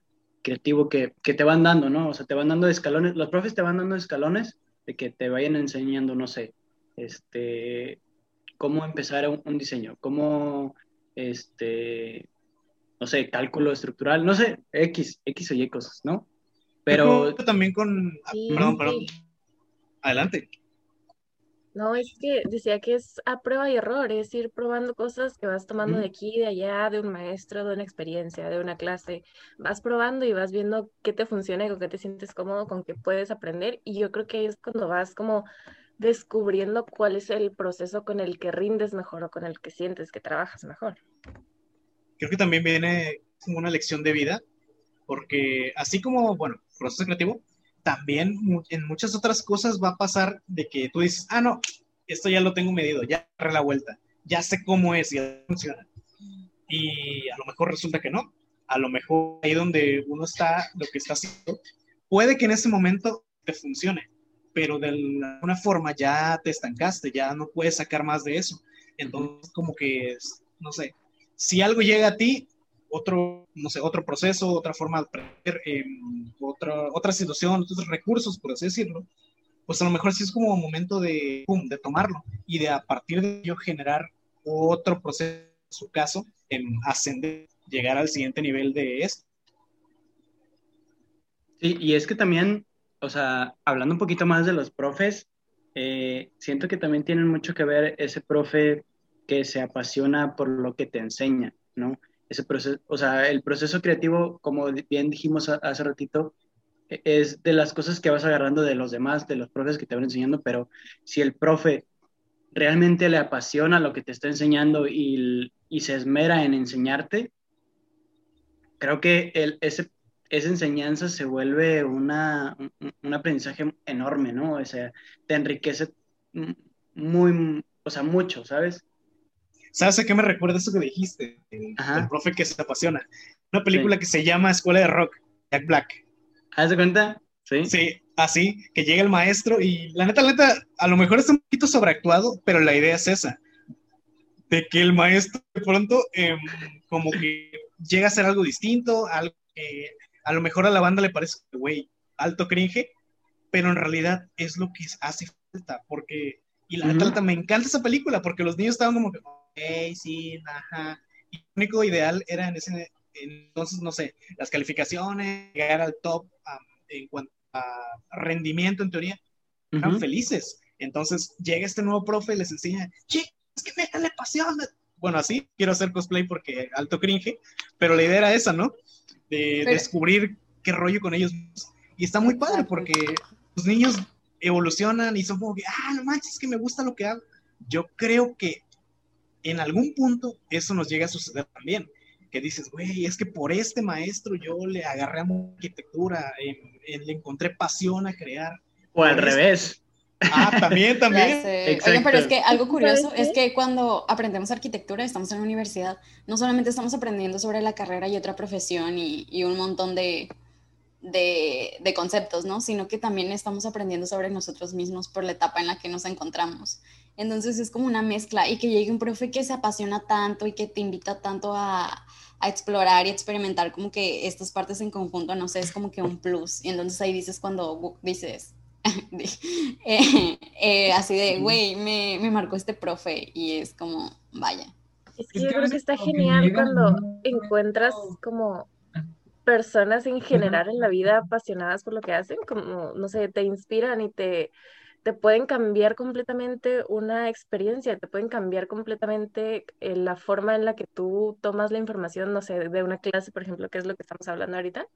creativo que, que, te van dando, ¿no? O sea, te van dando escalones, los profes te van dando escalones de que te vayan enseñando, no sé, este, cómo empezar un, un diseño, cómo, este, no sé, cálculo estructural, no sé, X, X o Y cosas, ¿no? Pero... También con... Sí, perdón, perdón. Adelante. No, es que decía que es a prueba y error, es ir probando cosas que vas tomando de aquí, de allá, de un maestro, de una experiencia, de una clase. Vas probando y vas viendo qué te funciona y con qué te sientes cómodo, con qué puedes aprender. Y yo creo que ahí es cuando vas como descubriendo cuál es el proceso con el que rindes mejor o con el que sientes que trabajas mejor. Creo que también viene como una lección de vida, porque así como, bueno, proceso creativo, también en muchas otras cosas va a pasar de que tú dices, ah, no, esto ya lo tengo medido, ya agarré la vuelta, ya sé cómo es, ya funciona. Y a lo mejor resulta que no. A lo mejor ahí donde uno está, lo que está haciendo, puede que en ese momento te funcione, pero de alguna forma ya te estancaste, ya no puedes sacar más de eso. Entonces, como que, no sé, si algo llega a ti, otro, no sé, otro proceso, otra forma de aprender, eh, otra, otra situación, otros recursos, por así decirlo, pues a lo mejor sí es como momento de, de tomarlo y de a partir de ello generar otro proceso, en su caso, en ascender, llegar al siguiente nivel de esto. Sí, y es que también, o sea, hablando un poquito más de los profes, eh, siento que también tienen mucho que ver ese profe que se apasiona por lo que te enseña, ¿no? Ese proceso, o sea, el proceso creativo, como bien dijimos hace ratito, e, es de las cosas que vas agarrando de los demás, de los profes que te van enseñando, pero si el profe realmente le apasiona lo que te está enseñando y, y se esmera en enseñarte, creo que el, ese, esa enseñanza se vuelve una, un, un, aprendizaje enorme, ¿no? O sea, te enriquece muy, o sea, mucho, ¿sabes? ¿Sabes a qué me recuerda eso que dijiste? El, el profe que se apasiona. Una película sí. que se llama Escuela de Rock, Jack Black. ¿Haz de cuenta? Sí. Sí, así, que llega el maestro y la neta, la neta, a lo mejor está un poquito sobreactuado, pero la idea es esa. De que el maestro de pronto eh, como que llega a hacer algo distinto, algo que a lo mejor a la banda le parece, güey, alto cringe, pero en realidad es lo que hace falta, porque, y la neta, uh -huh. me encanta esa película, porque los niños estaban como que, hey, sí, ajá. Y lo único ideal era en ese entonces, no sé, las calificaciones, llegar al top um, en cuanto a rendimiento en teoría, eran uh -huh. felices. Entonces llega este nuevo profe y les enseña, che, es que métale pasión. Bueno, así quiero hacer cosplay porque alto cringe, pero la idea era esa, ¿no? De pero... descubrir qué rollo con ellos. Y está muy padre porque los niños evolucionan y son como que, ah, no manches, es que me gusta lo que hago. Yo creo que en algún punto eso nos llega a suceder también. Que dices, güey, es que por este maestro yo le agarré a arquitectura, eh, eh, le encontré pasión a crear. O al revés. Ah, también, <laughs> también. Oigan, pero es que algo curioso es que cuando aprendemos arquitectura, estamos en la universidad, no solamente estamos aprendiendo sobre la carrera y otra profesión y, y un montón de, de, de, conceptos, ¿no? Sino que también estamos aprendiendo sobre nosotros mismos por la etapa en la que nos encontramos. Entonces es como una mezcla y que llegue un profe que se apasiona tanto y que te invita tanto a, a, explorar y experimentar como que estas partes en conjunto, no sé, es como que un plus. Y entonces ahí dices cuando dices, <laughs> <laughs> eh, eh, así de, güey, me, me, marcó este profe y es como, vaya. Es que yo creo que está genial cuando encuentras como personas en general en la vida apasionadas por lo que hacen, como, no sé, te inspiran y te, te pueden cambiar completamente una experiencia, te pueden cambiar completamente eh, la forma en la que tú tomas la información, no sé, de una clase, por ejemplo, que es lo que estamos hablando ahorita.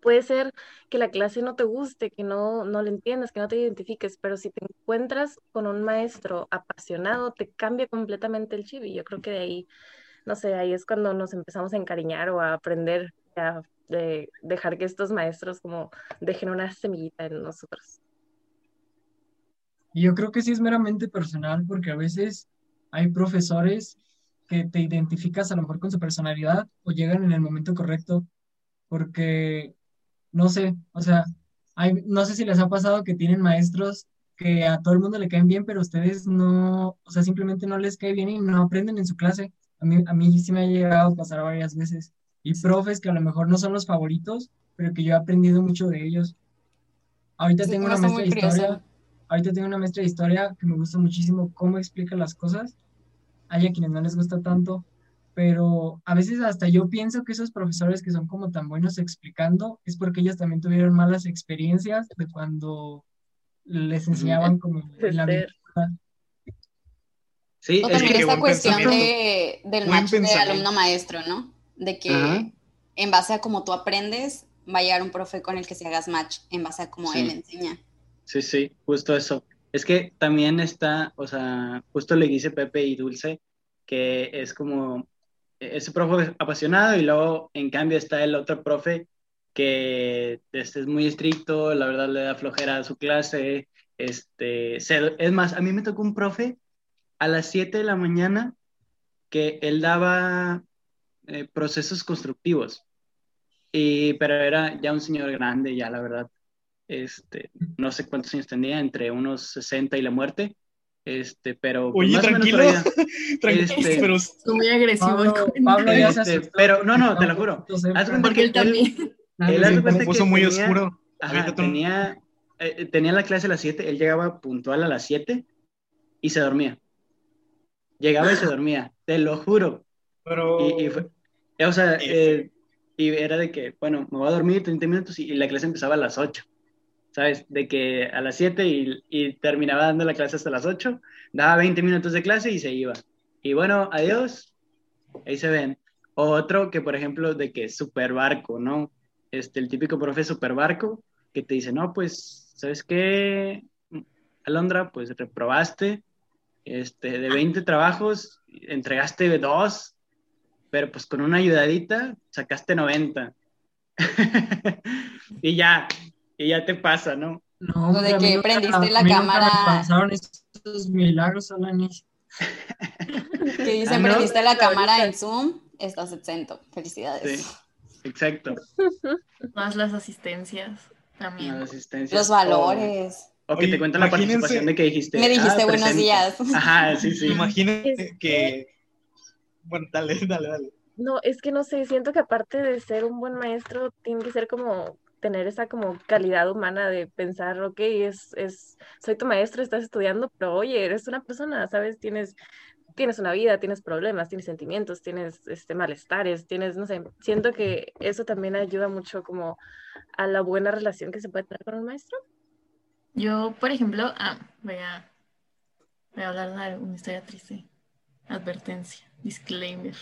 Puede ser que la clase no te guste, que no, no la entiendas, que no te identifiques, pero si te encuentras con un maestro apasionado, te cambia completamente el chip y yo creo que de ahí, no sé, ahí es cuando nos empezamos a encariñar o a aprender a de dejar que estos maestros como dejen una semillita en nosotros. Yo creo que sí es meramente personal porque a veces hay profesores que te identificas a lo mejor con su personalidad o llegan en el momento correcto porque, no sé, o sea, hay, no sé si les ha pasado que tienen maestros que a todo el mundo le caen bien, pero ustedes no, o sea, simplemente no les cae bien y no aprenden en su clase. A mí, a mí sí me ha llegado a pasar varias veces. Y profes que a lo mejor no son los favoritos, pero que yo he aprendido mucho de ellos. Ahorita Sí, tengo una maestra de historia, ahorita tengo una maestra de historia que me gusta muchísimo cómo explica las cosas. Hay a quienes no les gusta tanto, pero a veces hasta yo pienso que esos profesores que son como tan buenos explicando es porque ellos también tuvieron malas experiencias de cuando les enseñaban como en la vida. Sí, O es también que esta cuestión de, del Buen match de alumno-maestro, ¿no? De que Ajá. en base a cómo tú aprendes, va a llegar un profe con el que se hagas match, en base a cómo Sí. él enseña. Sí, sí, justo eso. Es que también está, o sea, justo le dice Pepe y Dulce, que es como ese profe apasionado y luego en cambio está el otro profe que este, es muy estricto, la verdad le da flojera a su clase. Este, es más, a mí me tocó un profe a las 7 de la mañana que él daba eh, procesos constructivos, y, pero era ya un señor grande, ya la verdad este, no sé cuántos años tenía, entre unos 60 y la muerte, este, pero pues, Oye, más o menos tranquilo. <laughs> Tranquilo, Este- pero Estuvo muy agresivo Pablo. Pablo ya se Este, asustó. pero no, no, te lo juro. Entonces, Haz Porque que él también. él hace se cuenta puso que muy tenía- oscuro. Ajá, tenía, eh, tenía la clase a las 7, él llegaba puntual a las 7 y se dormía. Llegaba y se <gasps> dormía, te lo juro. Pero Y, y fue- eh, o sea, eh, y era de que, bueno, me voy a dormir 30 minutos y, y la clase empezaba a las 8, ¿sabes? De que a las 7 y, y terminaba dando la clase hasta las 8, daba 20 minutos de clase y se iba. Y bueno, adiós, ahí se ven. Otro que, por ejemplo, de que super barco, ¿no? Este, el típico profe super barco que te dice, no, pues, ¿sabes qué? Alondra, pues reprobaste, este, de 20 trabajos, entregaste dos, pero pues con una ayudadita sacaste 90. <laughs> y ya, y ya te pasa, ¿no? No, O de que nunca- prendiste la cámara. pasaron estos milagros, Alanis. <laughs> Que dicen, Ah, ¿no? prendiste la Ahorita. cámara en Zoom, estás exento. Felicidades. Sí, exacto. <laughs> Más las asistencias también. Una asistencia. Los valores. O, o que Oye, te cuentan la imagínense- participación de que dijiste. Me dijiste "Ah, buenos presente". días. <laughs> Ajá, sí, sí. Imagínate Es que. Bueno, dale, dale, dale. No, es que no sé, siento que aparte de ser un buen maestro, tiene que ser como tener esa como calidad humana de pensar, ok, es, es, soy tu maestro, estás estudiando, pero oye, eres una persona, ¿sabes? Tienes, tienes una vida, tienes problemas, tienes sentimientos, tienes este, malestares, tienes, no sé, siento que eso también ayuda mucho como a la buena relación que se puede tener con un maestro. Yo, por ejemplo, ah, voy a, voy a hablar de una historia triste. Advertencia, disclaimer.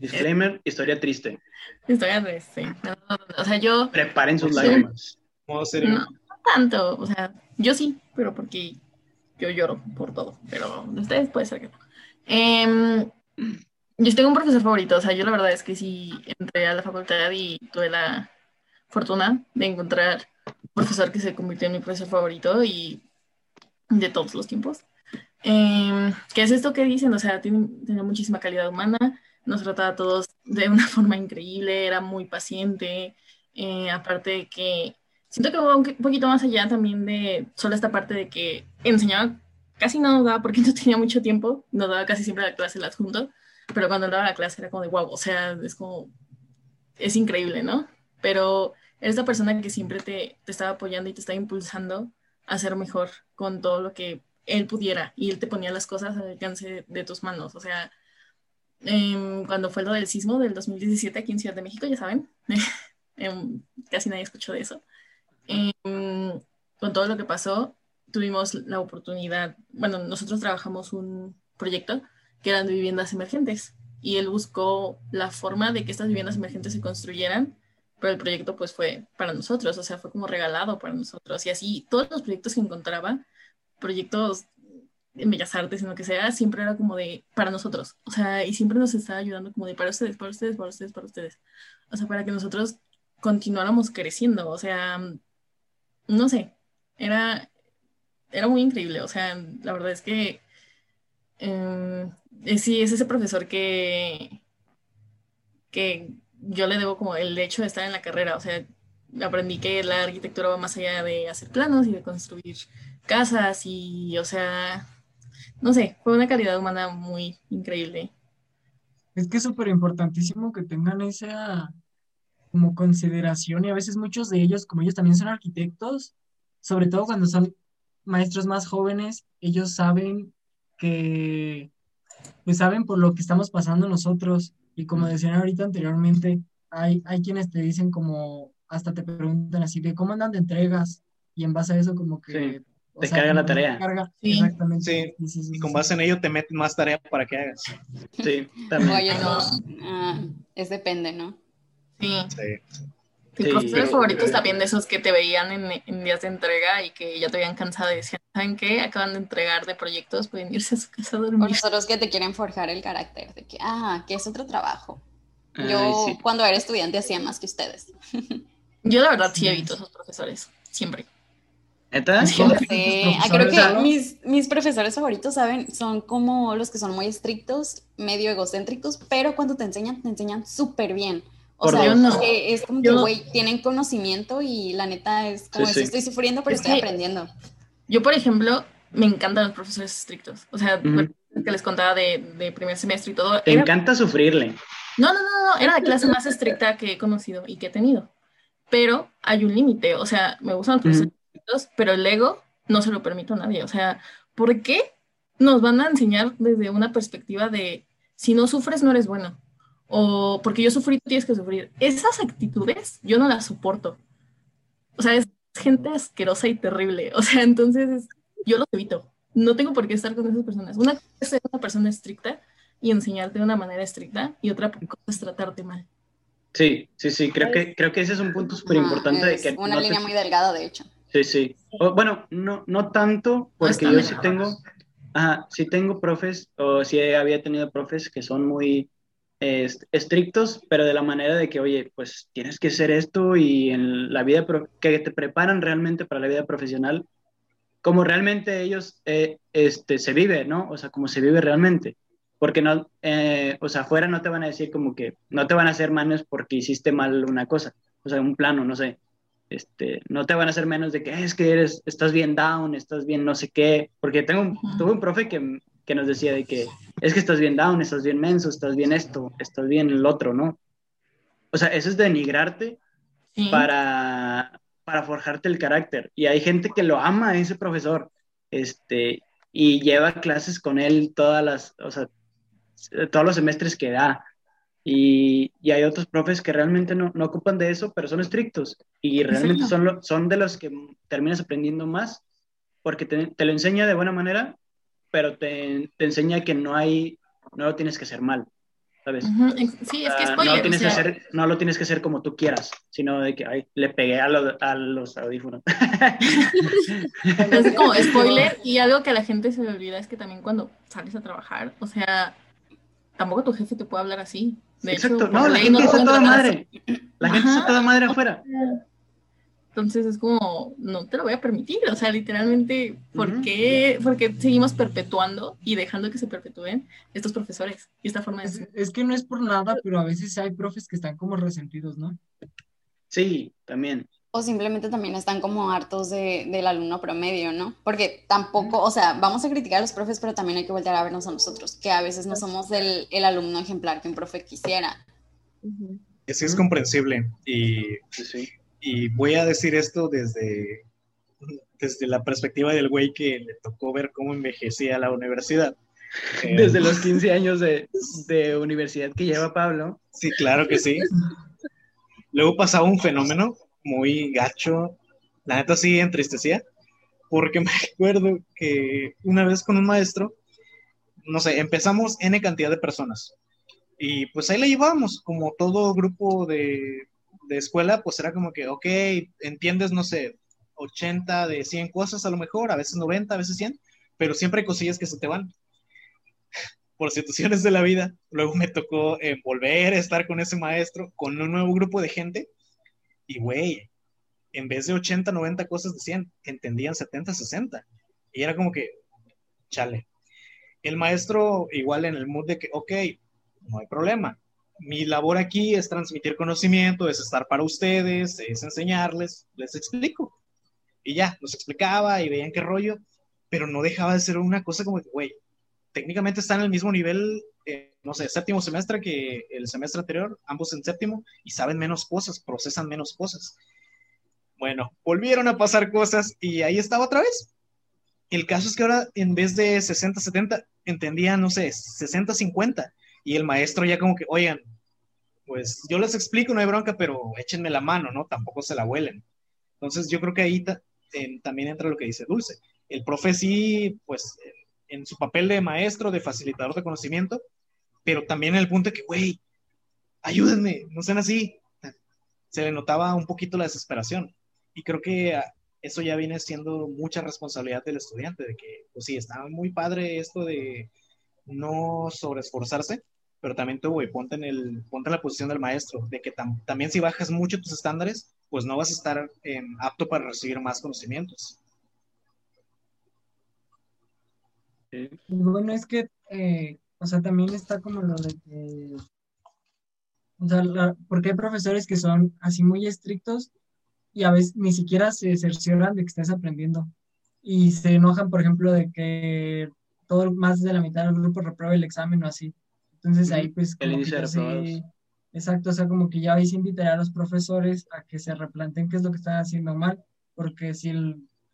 Disclaimer, historia triste. Historia triste. No, no, no, o sea, yo Preparen sus lágrimas. Modo serio. no, no tanto, o sea, yo sí, pero porque yo lloro por todo, pero ustedes puede ser que no. Em, yo tengo un profesor favorito, o sea, yo la verdad es que sí entré a la facultad y tuve la fortuna de encontrar un profesor que se convirtió en mi profesor favorito y de todos los tiempos. Em, ¿qué es esto que dicen? O sea, tiene, tenía muchísima calidad humana, nos trataba a todos de una <laughs> forma increíble, era muy paciente, eh, aparte de que siento que va un poquito más allá también de solo esta parte de que enseñaba, casi no nos daba porque <laughs> no tenía mucho tiempo, nos daba casi siempre la clase el adjunto, pero cuando daba la clase era como de wow, o sea, es como, es increíble, ¿no? Pero era esta persona que siempre te, te estaba apoyando y te estaba impulsando a ser mejor con todo lo que él pudiera y él te ponía las cosas al alcance de tus manos, o sea, em, cuando fue lo del sismo del 2017 aquí en Ciudad de México, ya saben, <laughs> em, casi nadie escuchó de eso. Em, con todo lo que pasó, tuvimos la oportunidad, bueno, nosotros trabajamos un proyecto que eran de viviendas emergentes y él buscó la forma de que estas viviendas emergentes se construyeran, pero el proyecto pues fue para nosotros, o sea, fue como regalado para nosotros y así todos los proyectos que encontraba, proyectos en Bellas Artes, en lo que sea, siempre era como de para nosotros, o sea, y siempre nos estaba ayudando como de para ustedes, para ustedes, para ustedes, para ustedes, o sea, para que nosotros continuáramos creciendo, o sea, no sé, era, era muy increíble, o sea, la verdad es que eh, sí, es ese profesor que, que yo le debo como el hecho de estar en la carrera, o sea, aprendí que la arquitectura va más allá de hacer planos y de construir casas y, o sea, no sé, fue una calidad humana muy increíble. Es que es súper importantísimo que tengan esa como consideración y a veces muchos de ellos, como ellos también son arquitectos, sobre todo cuando son maestros más jóvenes, ellos saben que, pues saben por lo que estamos pasando nosotros. Y como decían ahorita anteriormente, hay, hay quienes te dicen como, hasta te preguntan así de cómo andan de entregas y en base a eso como que... Te carga la tarea. sí. Exactamente. Sí. y con base en ello te meten más tarea para que hagas. Sí, también. Oye, no, ah, es depende, ¿no? Sí. Sí. Profesores pero- favoritos también de esos que te veían en, en días de entrega y que ya te habían cansado y decían, ¿saben qué? Acaban de entregar de proyectos, pueden irse a su casa a dormir. Profesores que te quieren forjar el carácter, de que, ah, que es otro trabajo. Yo Ay, sí. cuando era estudiante hacía más que ustedes. <laughs> Yo la verdad sí evito esos profesores, siempre. ¿Neta? Sí. ¿Cómo que Sí, ah, creo que no? mis, mis profesores favoritos, ¿saben? Son como los que son muy estrictos, medio egocéntricos, pero cuando te enseñan, te enseñan súper bien. O Por sea. Yo no. que es como Yo que, no. güey, tienen conocimiento y la neta es como, Sí, eso, sí. estoy sufriendo, pero Es estoy que- aprendiendo. Yo, por ejemplo, me encantan los profesores estrictos. O sea, Ujú. que les contaba de, de primer semestre y todo. Te era- encanta sufrirle. No, no, no, no, era la clase más estricta que he conocido y que he tenido. Pero hay un límite, o sea, me gustan los profesores estrictos, pero el ego no se lo permito a nadie. O sea, ¿por qué nos van a enseñar desde una perspectiva de si no sufres no eres bueno? O porque yo sufrí, tú tienes que sufrir. Esas actitudes yo no las soporto. O sea, es gente asquerosa y terrible. O sea, entonces es- yo los evito. No tengo por qué estar con esas personas. Una cosa es ser una persona estricta y enseñarte de una manera estricta y otra cosa es tratarte mal. Sí, sí, sí, creo que, creo que ese es un punto súper importante de es que una no te- línea muy delgada, de hecho. Sí, sí. O, bueno, no, no tanto, porque está yo sí tengo, ajá, sí tengo profes, o sí había tenido profes que son muy eh, estrictos, pero de la manera de que, oye, pues tienes que hacer esto y en la vida, que te preparan realmente para la vida profesional, como realmente ellos, eh, este, se vive, ¿no? O sea, como se vive realmente. Porque no, eh, o sea, afuera no te van a decir como que, no te van a hacer manos porque hiciste mal una cosa, o sea, un plano, no sé este, no te van a hacer menos de que es que eres, estás bien down, estás bien no sé qué, porque tengo, un- tuve un profe que, que nos decía de que es que estás bien down, estás bien menso, estás bien esto, estás bien el otro, ¿no? O sea, eso es denigrarte Sí. para, para forjarte el carácter. Y hay gente que lo ama a ese profesor, este, y lleva clases con él todas las, o sea, todos los semestres que da. Y, y hay otros profes que realmente no, no ocupan de eso, pero son estrictos. Y realmente son, lo- son de los que terminas aprendiendo más, porque te, te lo enseña de buena manera, pero te, te enseña que no hay, no lo tienes que hacer mal, ¿sabes? Ujú, ex- Sí, es que Ah, no, spoiler. lo tienes o sea, que hacer, no lo tienes que hacer como tú quieras, sino de que ay, le pegué a, lo- a los audífonos. <laughs> Es como <laughs> spoiler y algo que a la gente se le olvida es que también cuando sales a trabajar, o sea, tampoco tu jefe te puede hablar así. De Exacto, por no, la gente te está toda madre. La gente Ajá. está toda madre afuera. Entonces es como, no te lo voy a permitir, o sea, literalmente, ¿por Ujú. qué? Porque seguimos perpetuando y dejando que se perpetúen estos profesores y esta forma de Es, es que no es por nada, pero a veces hay profes que están como resentidos, ¿no? Sí, también. O simplemente también están como hartos de, del alumno promedio, ¿no? Porque tampoco, o sea, vamos a criticar a los profes, pero también hay que voltear a vernos a nosotros, que a veces no somos el, el alumno ejemplar que un profe quisiera. Ujú. Sí, es comprensible. Y, Sí, y voy a decir esto desde, desde la perspectiva del güey que le tocó ver cómo envejecía la universidad. <laughs> Eh, Desde los 15 años de, <laughs> de universidad que lleva Pablo. Sí, claro que sí. Luego pasaba un fenómeno muy gacho, la neta sí entristecía, porque <laughs> me acuerdo que una vez con un maestro, no sé, empezamos N cantidad de personas y pues ahí le llevábamos, como todo grupo de, de escuela, pues era como que, ok, entiendes, no sé, 80 de 100 cosas a lo mejor, a veces 90, a veces 100, pero siempre hay cosillas que se te van <laughs> por situaciones de la vida, luego me tocó eh, volver a estar con ese maestro, con un nuevo grupo de gente, y güey, en vez de 80, 90 cosas decían, entendían 70, 60. Y era como que, chale. El maestro igual en el mood de que, ok, no hay problema, mi labor aquí es transmitir conocimiento, es estar para ustedes, es enseñarles, les explico. Y ya, los explicaba y veían qué rollo, pero no dejaba de ser una cosa como que, güey, técnicamente están el mismo nivel, eh, no sé, séptimo semestre que el semestre anterior, ambos en séptimo, y saben menos cosas, procesan menos cosas. Bueno, volvieron a pasar cosas y ahí estaba otra vez. El caso es que ahora en vez de 60-70, entendía, no sé, 60-50. Y el maestro ya como que, oigan, pues yo les explico, no hay bronca, pero échenme la mano, ¿no? Tampoco se la huelen. Entonces yo creo que ahí también entra lo que dice Dulce. El profe sí, pues en su papel de maestro, de facilitador de conocimiento, pero también en el punto de que, güey, ayúdenme, no sean así. Se le notaba un poquito la desesperación. Y creo que ah, eso ya viene siendo mucha responsabilidad del estudiante, de que, pues sí, está muy padre esto de no sobreesforzarse, pero también tú, güey, ponte en, el, ponte en la posición del maestro, de que también si bajas mucho tus estándares, pues no vas a estar em, apto para recibir más conocimientos. Bueno, es que, eh, o sea, también está como lo de que, o sea, porque hay profesores que son así muy estrictos y a veces ni siquiera se cercioran de que estés aprendiendo. Y se enojan, por ejemplo, de que todo más de la mitad del grupo repruebe el examen o así. Entonces ahí pues como que exacto, o sea, como que ya vais a invitar a los profesores a que se replanteen qué es lo que están haciendo mal, porque si,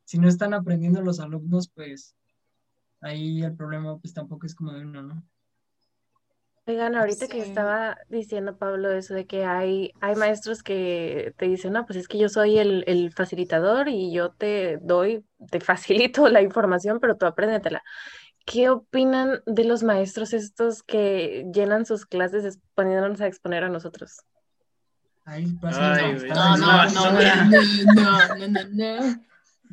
si no están aprendiendo los alumnos, pues ahí el problema pues tampoco es como de uno, ¿no? Oigan, ahorita que estaba diciendo Pablo eso de que hay, hay maestros que te dicen, no, pues es que yo soy el, el facilitador y yo te doy, te facilito <laughs> la información, pero tú apréndetela. ¿Qué opinan de los maestros estos que llenan sus clases poniéndonos a exponer a nosotros? Ay, pues, no, no, no, no, no, no, no,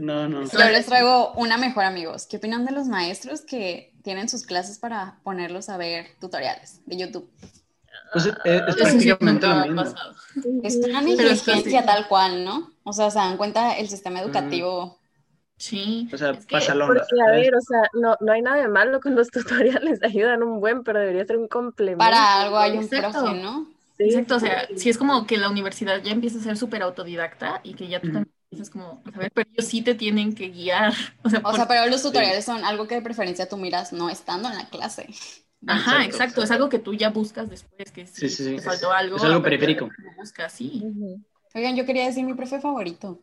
no, no. Yo les traigo una mejor, amigos. ¿Qué opinan de los maestros que tienen sus clases para ponerlos a ver tutoriales de YouTube? Pues es, es prácticamente lo mismo. Es una negligencia tal cual, ¿no? O sea, se dan cuenta el sistema educativo. Sí. O sea, es que, porque, a ver, o sea, no, no hay nada de malo con los <laughs> tutoriales, ayudan un buen, pero debería ser un complemento. Para algo hay un profe, ¿no? Sí. Exacto, o sea, si es como que la universidad ya empieza a ser súper autodidacta y que ya tú también es como, a ver, pero ellos sí te tienen que guiar. <laughs> O sea, o sea pero los tutoriales son algo que de preferencia tú miras no estando en la clase. Ajá, exacto, es algo que tú ya buscas después, que si sí, te faltó algo. Es algo periférico. Lo buscas, sí. Oigan, yo quería decir mi profe favorito.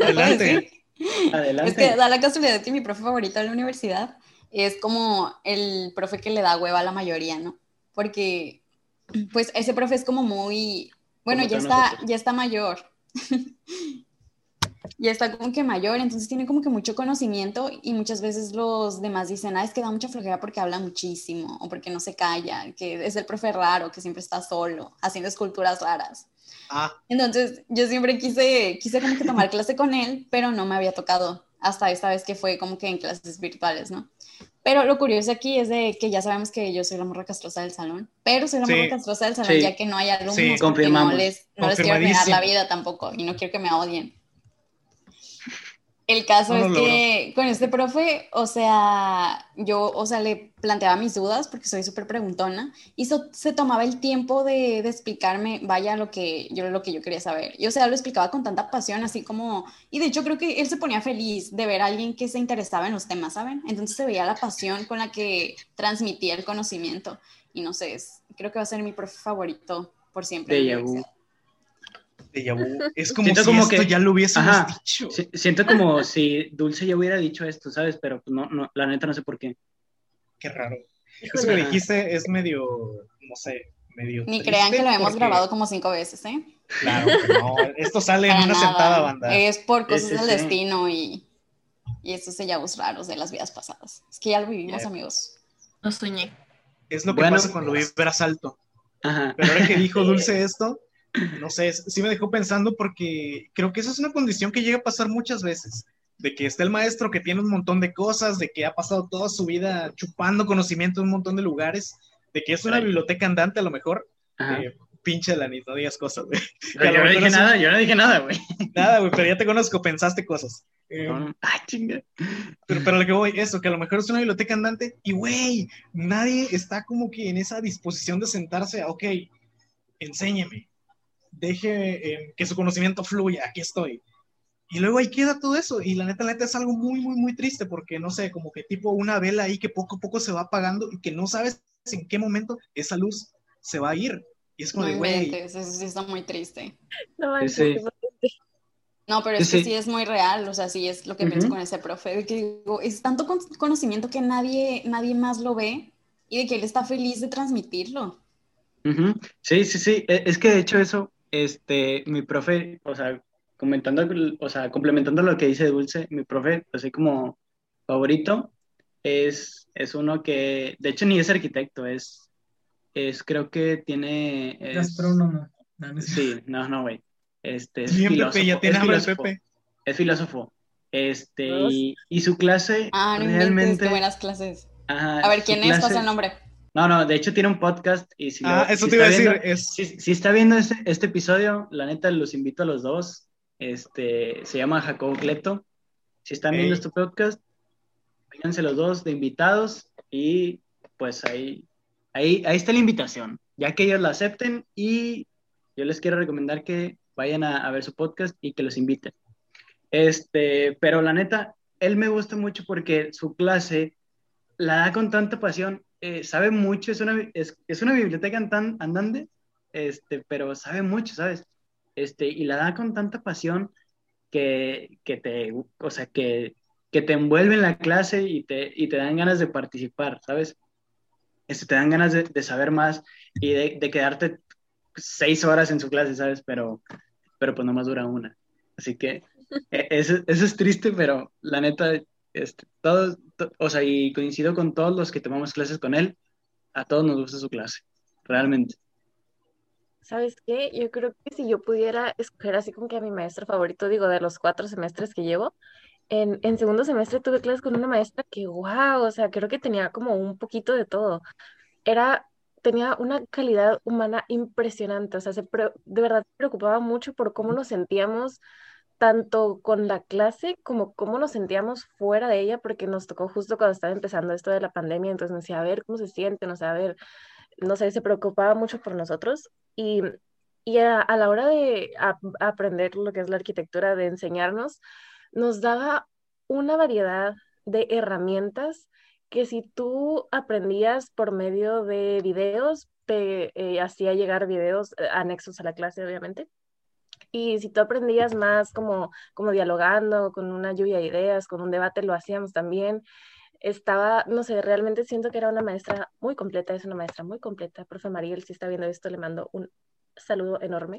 Adelante. <laughs> Adelante. Es que da la casualidad que mi profe favorito en la universidad es como el profe que le da hueva a la mayoría, ¿no? Porque, pues, ese profe es como muy, bueno, ya está, ya está mayor. <laughs> ya está como que mayor, entonces tiene como que mucho conocimiento y muchas veces los demás dicen, ah, es que da mucha flojera porque habla muchísimo o porque no se calla, que es el profe raro, que siempre está solo, haciendo esculturas raras. Ah. Entonces yo siempre quise, quise como que tomar clase con él, pero no me había tocado hasta esta vez que fue como que en clases virtuales, ¿no? Pero lo curioso aquí es de que ya sabemos que yo soy la morra castrosa del salón, pero soy la morra castrosa del salón ya que no hay alumnos sí, que no les, no les quiero arruinar la vida tampoco y no quiero que me odien. El caso es que con este profe, o sea, yo, o sea, le planteaba mis dudas porque soy súper preguntona y se tomaba el tiempo de, de, explicarme, vaya, lo que, yo, lo que yo quería saber. Y, o sea, lo explicaba con tanta pasión, así como, y de hecho creo que él se ponía feliz de ver a alguien que se interesaba en los temas, ¿saben? Entonces se veía la pasión con la que transmitía el conocimiento. Y no sé, creo que va a ser mi profe favorito por siempre. De es como si esto ya lo hubiésemos dicho. Siento como si Dulce ya hubiera dicho esto, ¿sabes? Pero pues, no, no, la neta no sé por qué. Qué raro. Eso que dijiste es medio, no sé, medio. Ni crean que lo hemos grabado como cinco veces, ¿eh? Claro, no. Esto sale en una sentada banda. Es por cosas del destino y, y estos sellos raros de las vidas pasadas. Es que ya lo vivimos, amigos. No soñé. Es lo que pasa cuando vibras alto. Ajá. Pero ahora que dijo <laughs> Dulce esto, no sé, sí me dejó pensando porque creo que esa es una condición que llega a pasar muchas veces, de que está el maestro que tiene un montón de cosas, de que ha pasado toda su vida chupando conocimiento en un montón de lugares, de que es una biblioteca andante a lo mejor, eh, pinche Lanit, no digas cosas, güey. Yo no dije un- nada, yo no dije nada, güey. Nada, güey, pero ya te conozco, pensaste cosas. Eh, Ay, chinga. Pero, pero lo que voy, eso, que a lo mejor es una biblioteca andante y, güey, nadie está como que en esa disposición de sentarse ok, enséñeme, deje eh, que su conocimiento fluya, aquí estoy. Y luego ahí queda todo eso. Y la neta, la neta es algo muy, muy, muy triste porque, no sé, como que tipo una vela ahí que poco a poco se va apagando y que no sabes en qué momento esa luz se va a ir. Y es como No de, güey, eso sí está muy triste. No Sí. No, pero es Sí, que sí. es muy real, o sea, sí es lo que pienso con ese profe, de que digo, es tanto con- conocimiento que nadie, nadie más lo ve y de que él está feliz de transmitirlo. Sí, sí, sí. E- Es que de hecho eso, este, mi profe, o sea, comentando, o sea, complementando lo que dice Dulce, mi profe, así como favorito, es, es uno que, de hecho, ni es arquitecto, es, es creo que tiene, es- Gastrónomo. No, sí, no, no, güey. Este, es bien, Pepe, filósofo, ya tiene es hambre el filósofo, Pepe. es filósofo. Este, y, y su clase Ah, no inventes, realmente, qué buenas clases. ajá, A ver, ¿quién es? Pasa clase- el nombre. No, no, de hecho tiene un podcast y si lo- Ah, eso si te iba a decir, viendo- es... si, si está viendo este, este episodio, la neta los invito a los dos. Este, se llama Jacobo Cleto. Si están viendo Ey. este podcast, vénganse los dos de invitados y pues ahí, ahí, ahí está la invitación, ya que ellos la acepten y yo les quiero recomendar que vayan a, a ver su podcast y que los inviten. Este, pero la neta, él me gusta mucho porque su clase la da con tanta pasión, eh, sabe mucho, es una, es, es una biblioteca andan- andante, este, pero sabe mucho, ¿sabes? Este, y la da con tanta pasión que, que te, o sea, que, que te envuelve en la clase y te, y te dan ganas de participar, ¿sabes? Este, te dan ganas de, de saber más y de, quedarte seis horas en su clase, ¿sabes? Pero, pero pues nomás dura una. Así que eh, eso, eso es triste, pero la neta, este, to- o sea, y coincido con todos los que tomamos clases con él, a todos nos gusta su clase, realmente. ¿Sabes qué? Yo creo que si yo pudiera escoger así como que a mi maestro favorito, digo, de los cuatro semestres que llevo, en, en segundo semestre tuve clases con una maestra que, wow, o sea, creo que tenía como un poquito de todo. Era, tenía una calidad humana impresionante, o sea, se pre- de verdad se preocupaba mucho por cómo nos sentíamos tanto con la clase como cómo nos sentíamos fuera de ella, porque nos tocó justo cuando estaba empezando esto de la pandemia, entonces me decía, a ver, ¿cómo se sienten? O sea, a ver, no sé, se preocupaba mucho por nosotros y, y a, la hora de ap- aprender lo que es la arquitectura, de enseñarnos, nos daba una variedad de herramientas que si tú aprendías por medio de videos, te eh, hacía llegar videos eh, anexos a la clase, obviamente. Y si tú aprendías más como, como dialogando, con una lluvia de ideas, con un debate, lo hacíamos también. Estaba, no sé, realmente siento que era una maestra muy completa, es una maestra muy completa. Profe Mariel, si está viendo esto, le mando un saludo enorme.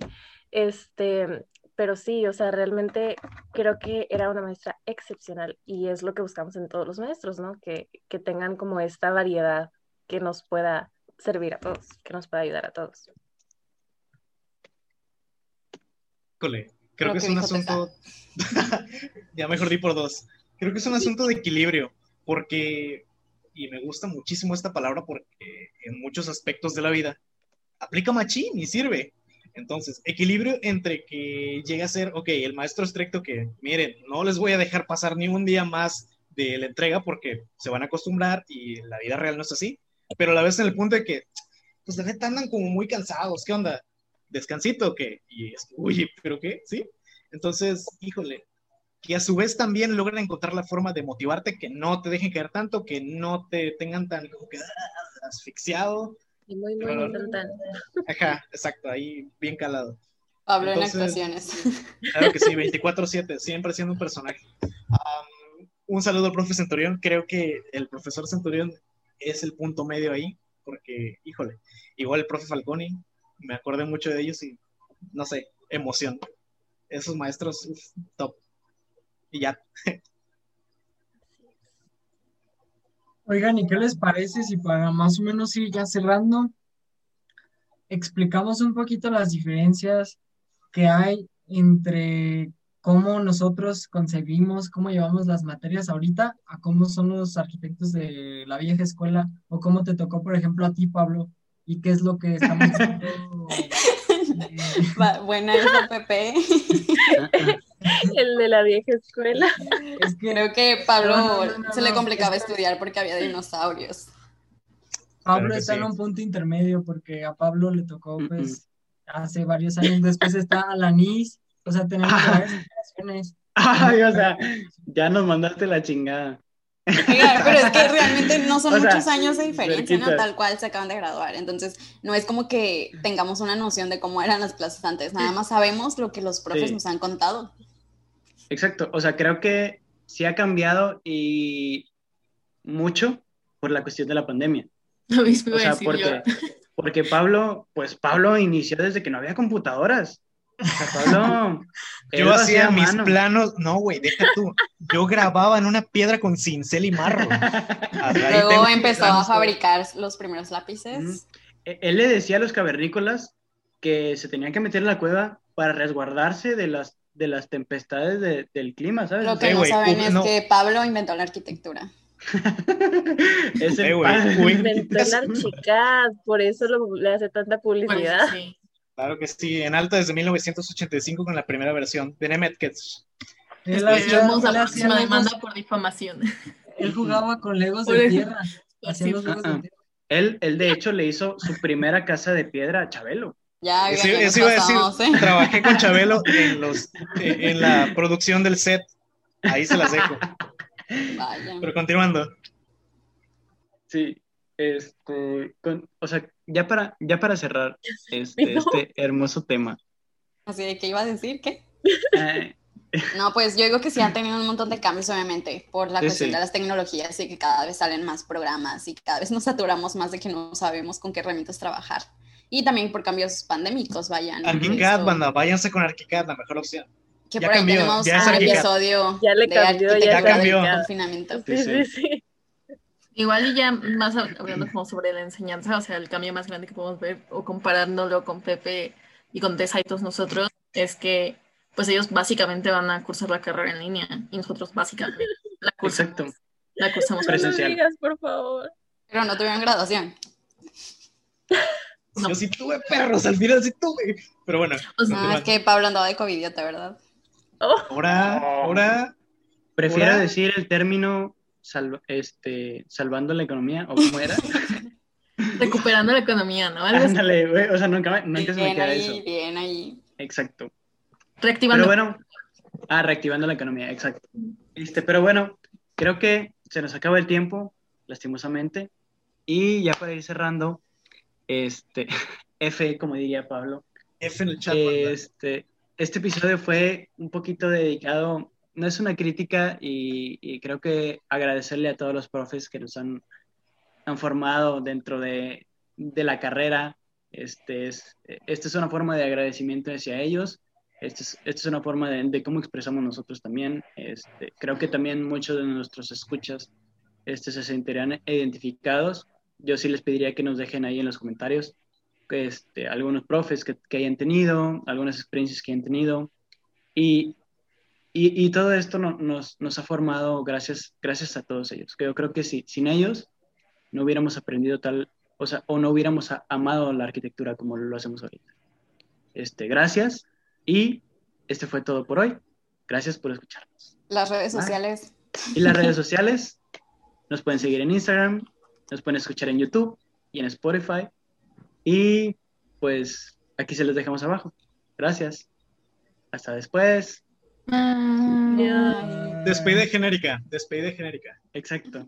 Este, pero sí, o sea, realmente creo que era una maestra excepcional y es lo que buscamos en todos los maestros, ¿no? Que, que tengan como esta variedad que nos pueda servir a todos, que nos pueda ayudar a todos. Híjole, creo Creo que es que un dijo asunto. <laughs> ya mejor di por dos. Creo que es un asunto de equilibrio, porque. Y me gusta muchísimo esta palabra porque en muchos aspectos de la vida aplica machín y sirve. Entonces, equilibrio entre que llega a ser, ok, el maestro estricto que, miren, no les voy a dejar pasar ni un día más de la entrega porque se van a acostumbrar y la vida real no es así, pero a la vez en el punto de que, pues de neta andan como muy cansados, ¿qué onda? ¿Descansito o qué? Y es, uy, ¿pero qué? ¿Sí? Entonces, híjole, que a su vez también logran encontrar la forma de motivarte, que no te dejen caer tanto, que no te tengan tan como que ah, asfixiado. Y muy, muy, tan. Ajá, exacto, ahí bien calado. Pablo en actuaciones. Claro que sí, 24-7, siempre siendo un personaje. Un saludo al profe Centurión. Creo que el profesor Centurión es el punto medio ahí, porque, híjole, igual el profe Falconi, me acordé mucho de ellos y, no sé, emoción. Esos maestros, top. Y ya, Oigan, ¿y qué les parece si para más o menos ir ya cerrando, explicamos un poquito las diferencias que hay entre cómo nosotros concebimos, cómo llevamos las materias ahorita, a cómo son los arquitectos de la vieja escuela, o cómo te tocó, por ejemplo, a ti, Pablo, y qué es lo que estamos haciendo <laughs> Va- Buena esa, Pepe. <laughs> El de la vieja escuela. Es que Creo que Pablo No, no, no, se le complicaba es que- estudiar porque había dinosaurios. Pablo Claro está en un punto intermedio porque a Pablo le tocó, Mm, pues, hace varios años. Después está Alanis. O sea, tenemos <laughs> varias generaciones. Ay, o sea, ya nos mandaste la chingada. <laughs> Pero es que realmente no son O sea, muchos años de diferencia, ¿no? Tal cual se acaban de graduar. Entonces, no es como que tengamos una noción de cómo eran las clases antes. Nada más sabemos lo que los profes Sí. nos han contado. Exacto, o sea, creo que sí ha cambiado y mucho por la cuestión de la pandemia. Lo mismo O sea, yo. porque, porque Pablo, pues Pablo inició desde que no había computadoras. Pablo... Yo hacía mis mano. planos, no, güey, deja tú. Yo grababa en una piedra con cincel y marro. Luego empezó a fabricar los primeros lápices. E- Él le decía a los cavernícolas que se tenían que meter en la cueva para resguardarse de las, de las tempestades de- del clima, ¿sabes? Lo que no saben uh, es no. que Pablo inventó la arquitectura. <laughs> Ese Eh, güey, padre- uy. Inventó el Archicad, por eso lo- le hace tanta Pues, publicidad. sí. Claro que sí, en alta desde 1985 con la primera versión de Nemetkets. Él, la próxima demanda por difamación. él jugaba con legos de tierra. Hacía Sí. los legos de tierra. Él, él, de hecho, le hizo su primera casa de piedra a Chabelo. Ya, Eso, eso iba a decir, ¿eh? trabajé con Chabelo <laughs> en, los, eh, en la producción del set. Ahí se las dejo. Vaya. Pero continuando. Sí, este, con- o sea, ya para, ya para cerrar este, No. este hermoso tema. Así de que iba a decir que. eh, <laughs> No, pues yo digo que sí han tenido un montón de cambios, obviamente, por la Sí, cuestión sí. de las tecnologías y que cada vez salen más programas y cada vez nos saturamos más de que no sabemos con qué herramientas trabajar. Y también por cambios pandémicos, vayan. Arquicad, banda, váyanse con Arquicad, la mejor opción. Que ya por ahí cambió, tenemos ya un episodio Ya le de cambió, ya es del Arquicad. confinamiento. Sí, sí. sí. Igual y ya más hab- hablando como sobre la enseñanza, o sea, el cambio más grande que podemos ver o comparándolo con Pepe y con Tesaitos nosotros es que pues ellos básicamente van a cursar la carrera en línea y nosotros básicamente la cursamos, exacto. la cursamos No Presencial. digas, por favor. Pero no tuvieron graduación. No. Yo sí tuve perros, al final sí tuve. Pero bueno, O sea, No, es que Pablo andaba de covidiota, ¿verdad? ahora, ahora, Prefiero Ahora- decir el término sal- este, salvando la economía, o cómo era. <laughs> recuperando la economía, ¿no? Ándale, güey, o sea, nunca, me- nunca se me queda ahí, eso. bien ahí. Exacto. reactivando. Pero bueno, ah, reactivando la economía, exacto. Este, pero bueno, creo que se nos acaba el tiempo, lastimosamente. Y ya para ir cerrando, este, <laughs> F, como diría Pablo, F en el chat. este, este episodio fue un poquito dedicado, no es una crítica y, creo que agradecerle a todos los profes que nos han, han formado dentro de, de la carrera. Este es, esta es una forma de agradecimiento hacia ellos. Esta es, esta es una forma de, de cómo expresamos nosotros también. Este, creo que también muchos de nuestros escuchas este, se sentirían identificados. Yo sí les pediría que nos dejen ahí en los comentarios este, algunos profes que, que hayan tenido, algunas experiencias que hayan tenido. Y, y, y todo esto no- nos, nos ha formado gracias, gracias a todos ellos. Que yo creo que si, sin ellos no hubiéramos aprendido tal, o sea, o no hubiéramos a- amado la arquitectura como lo hacemos ahorita. Este, gracias y este fue todo por hoy. Gracias por escucharnos. Las redes Ah. sociales. Y las redes <laughs> sociales nos pueden seguir en Instagram, nos pueden escuchar en YouTube y en Spotify. Y pues aquí se los dejamos abajo. Gracias. Hasta después. Ya. Despedida genérica, despedida genérica. Exacto.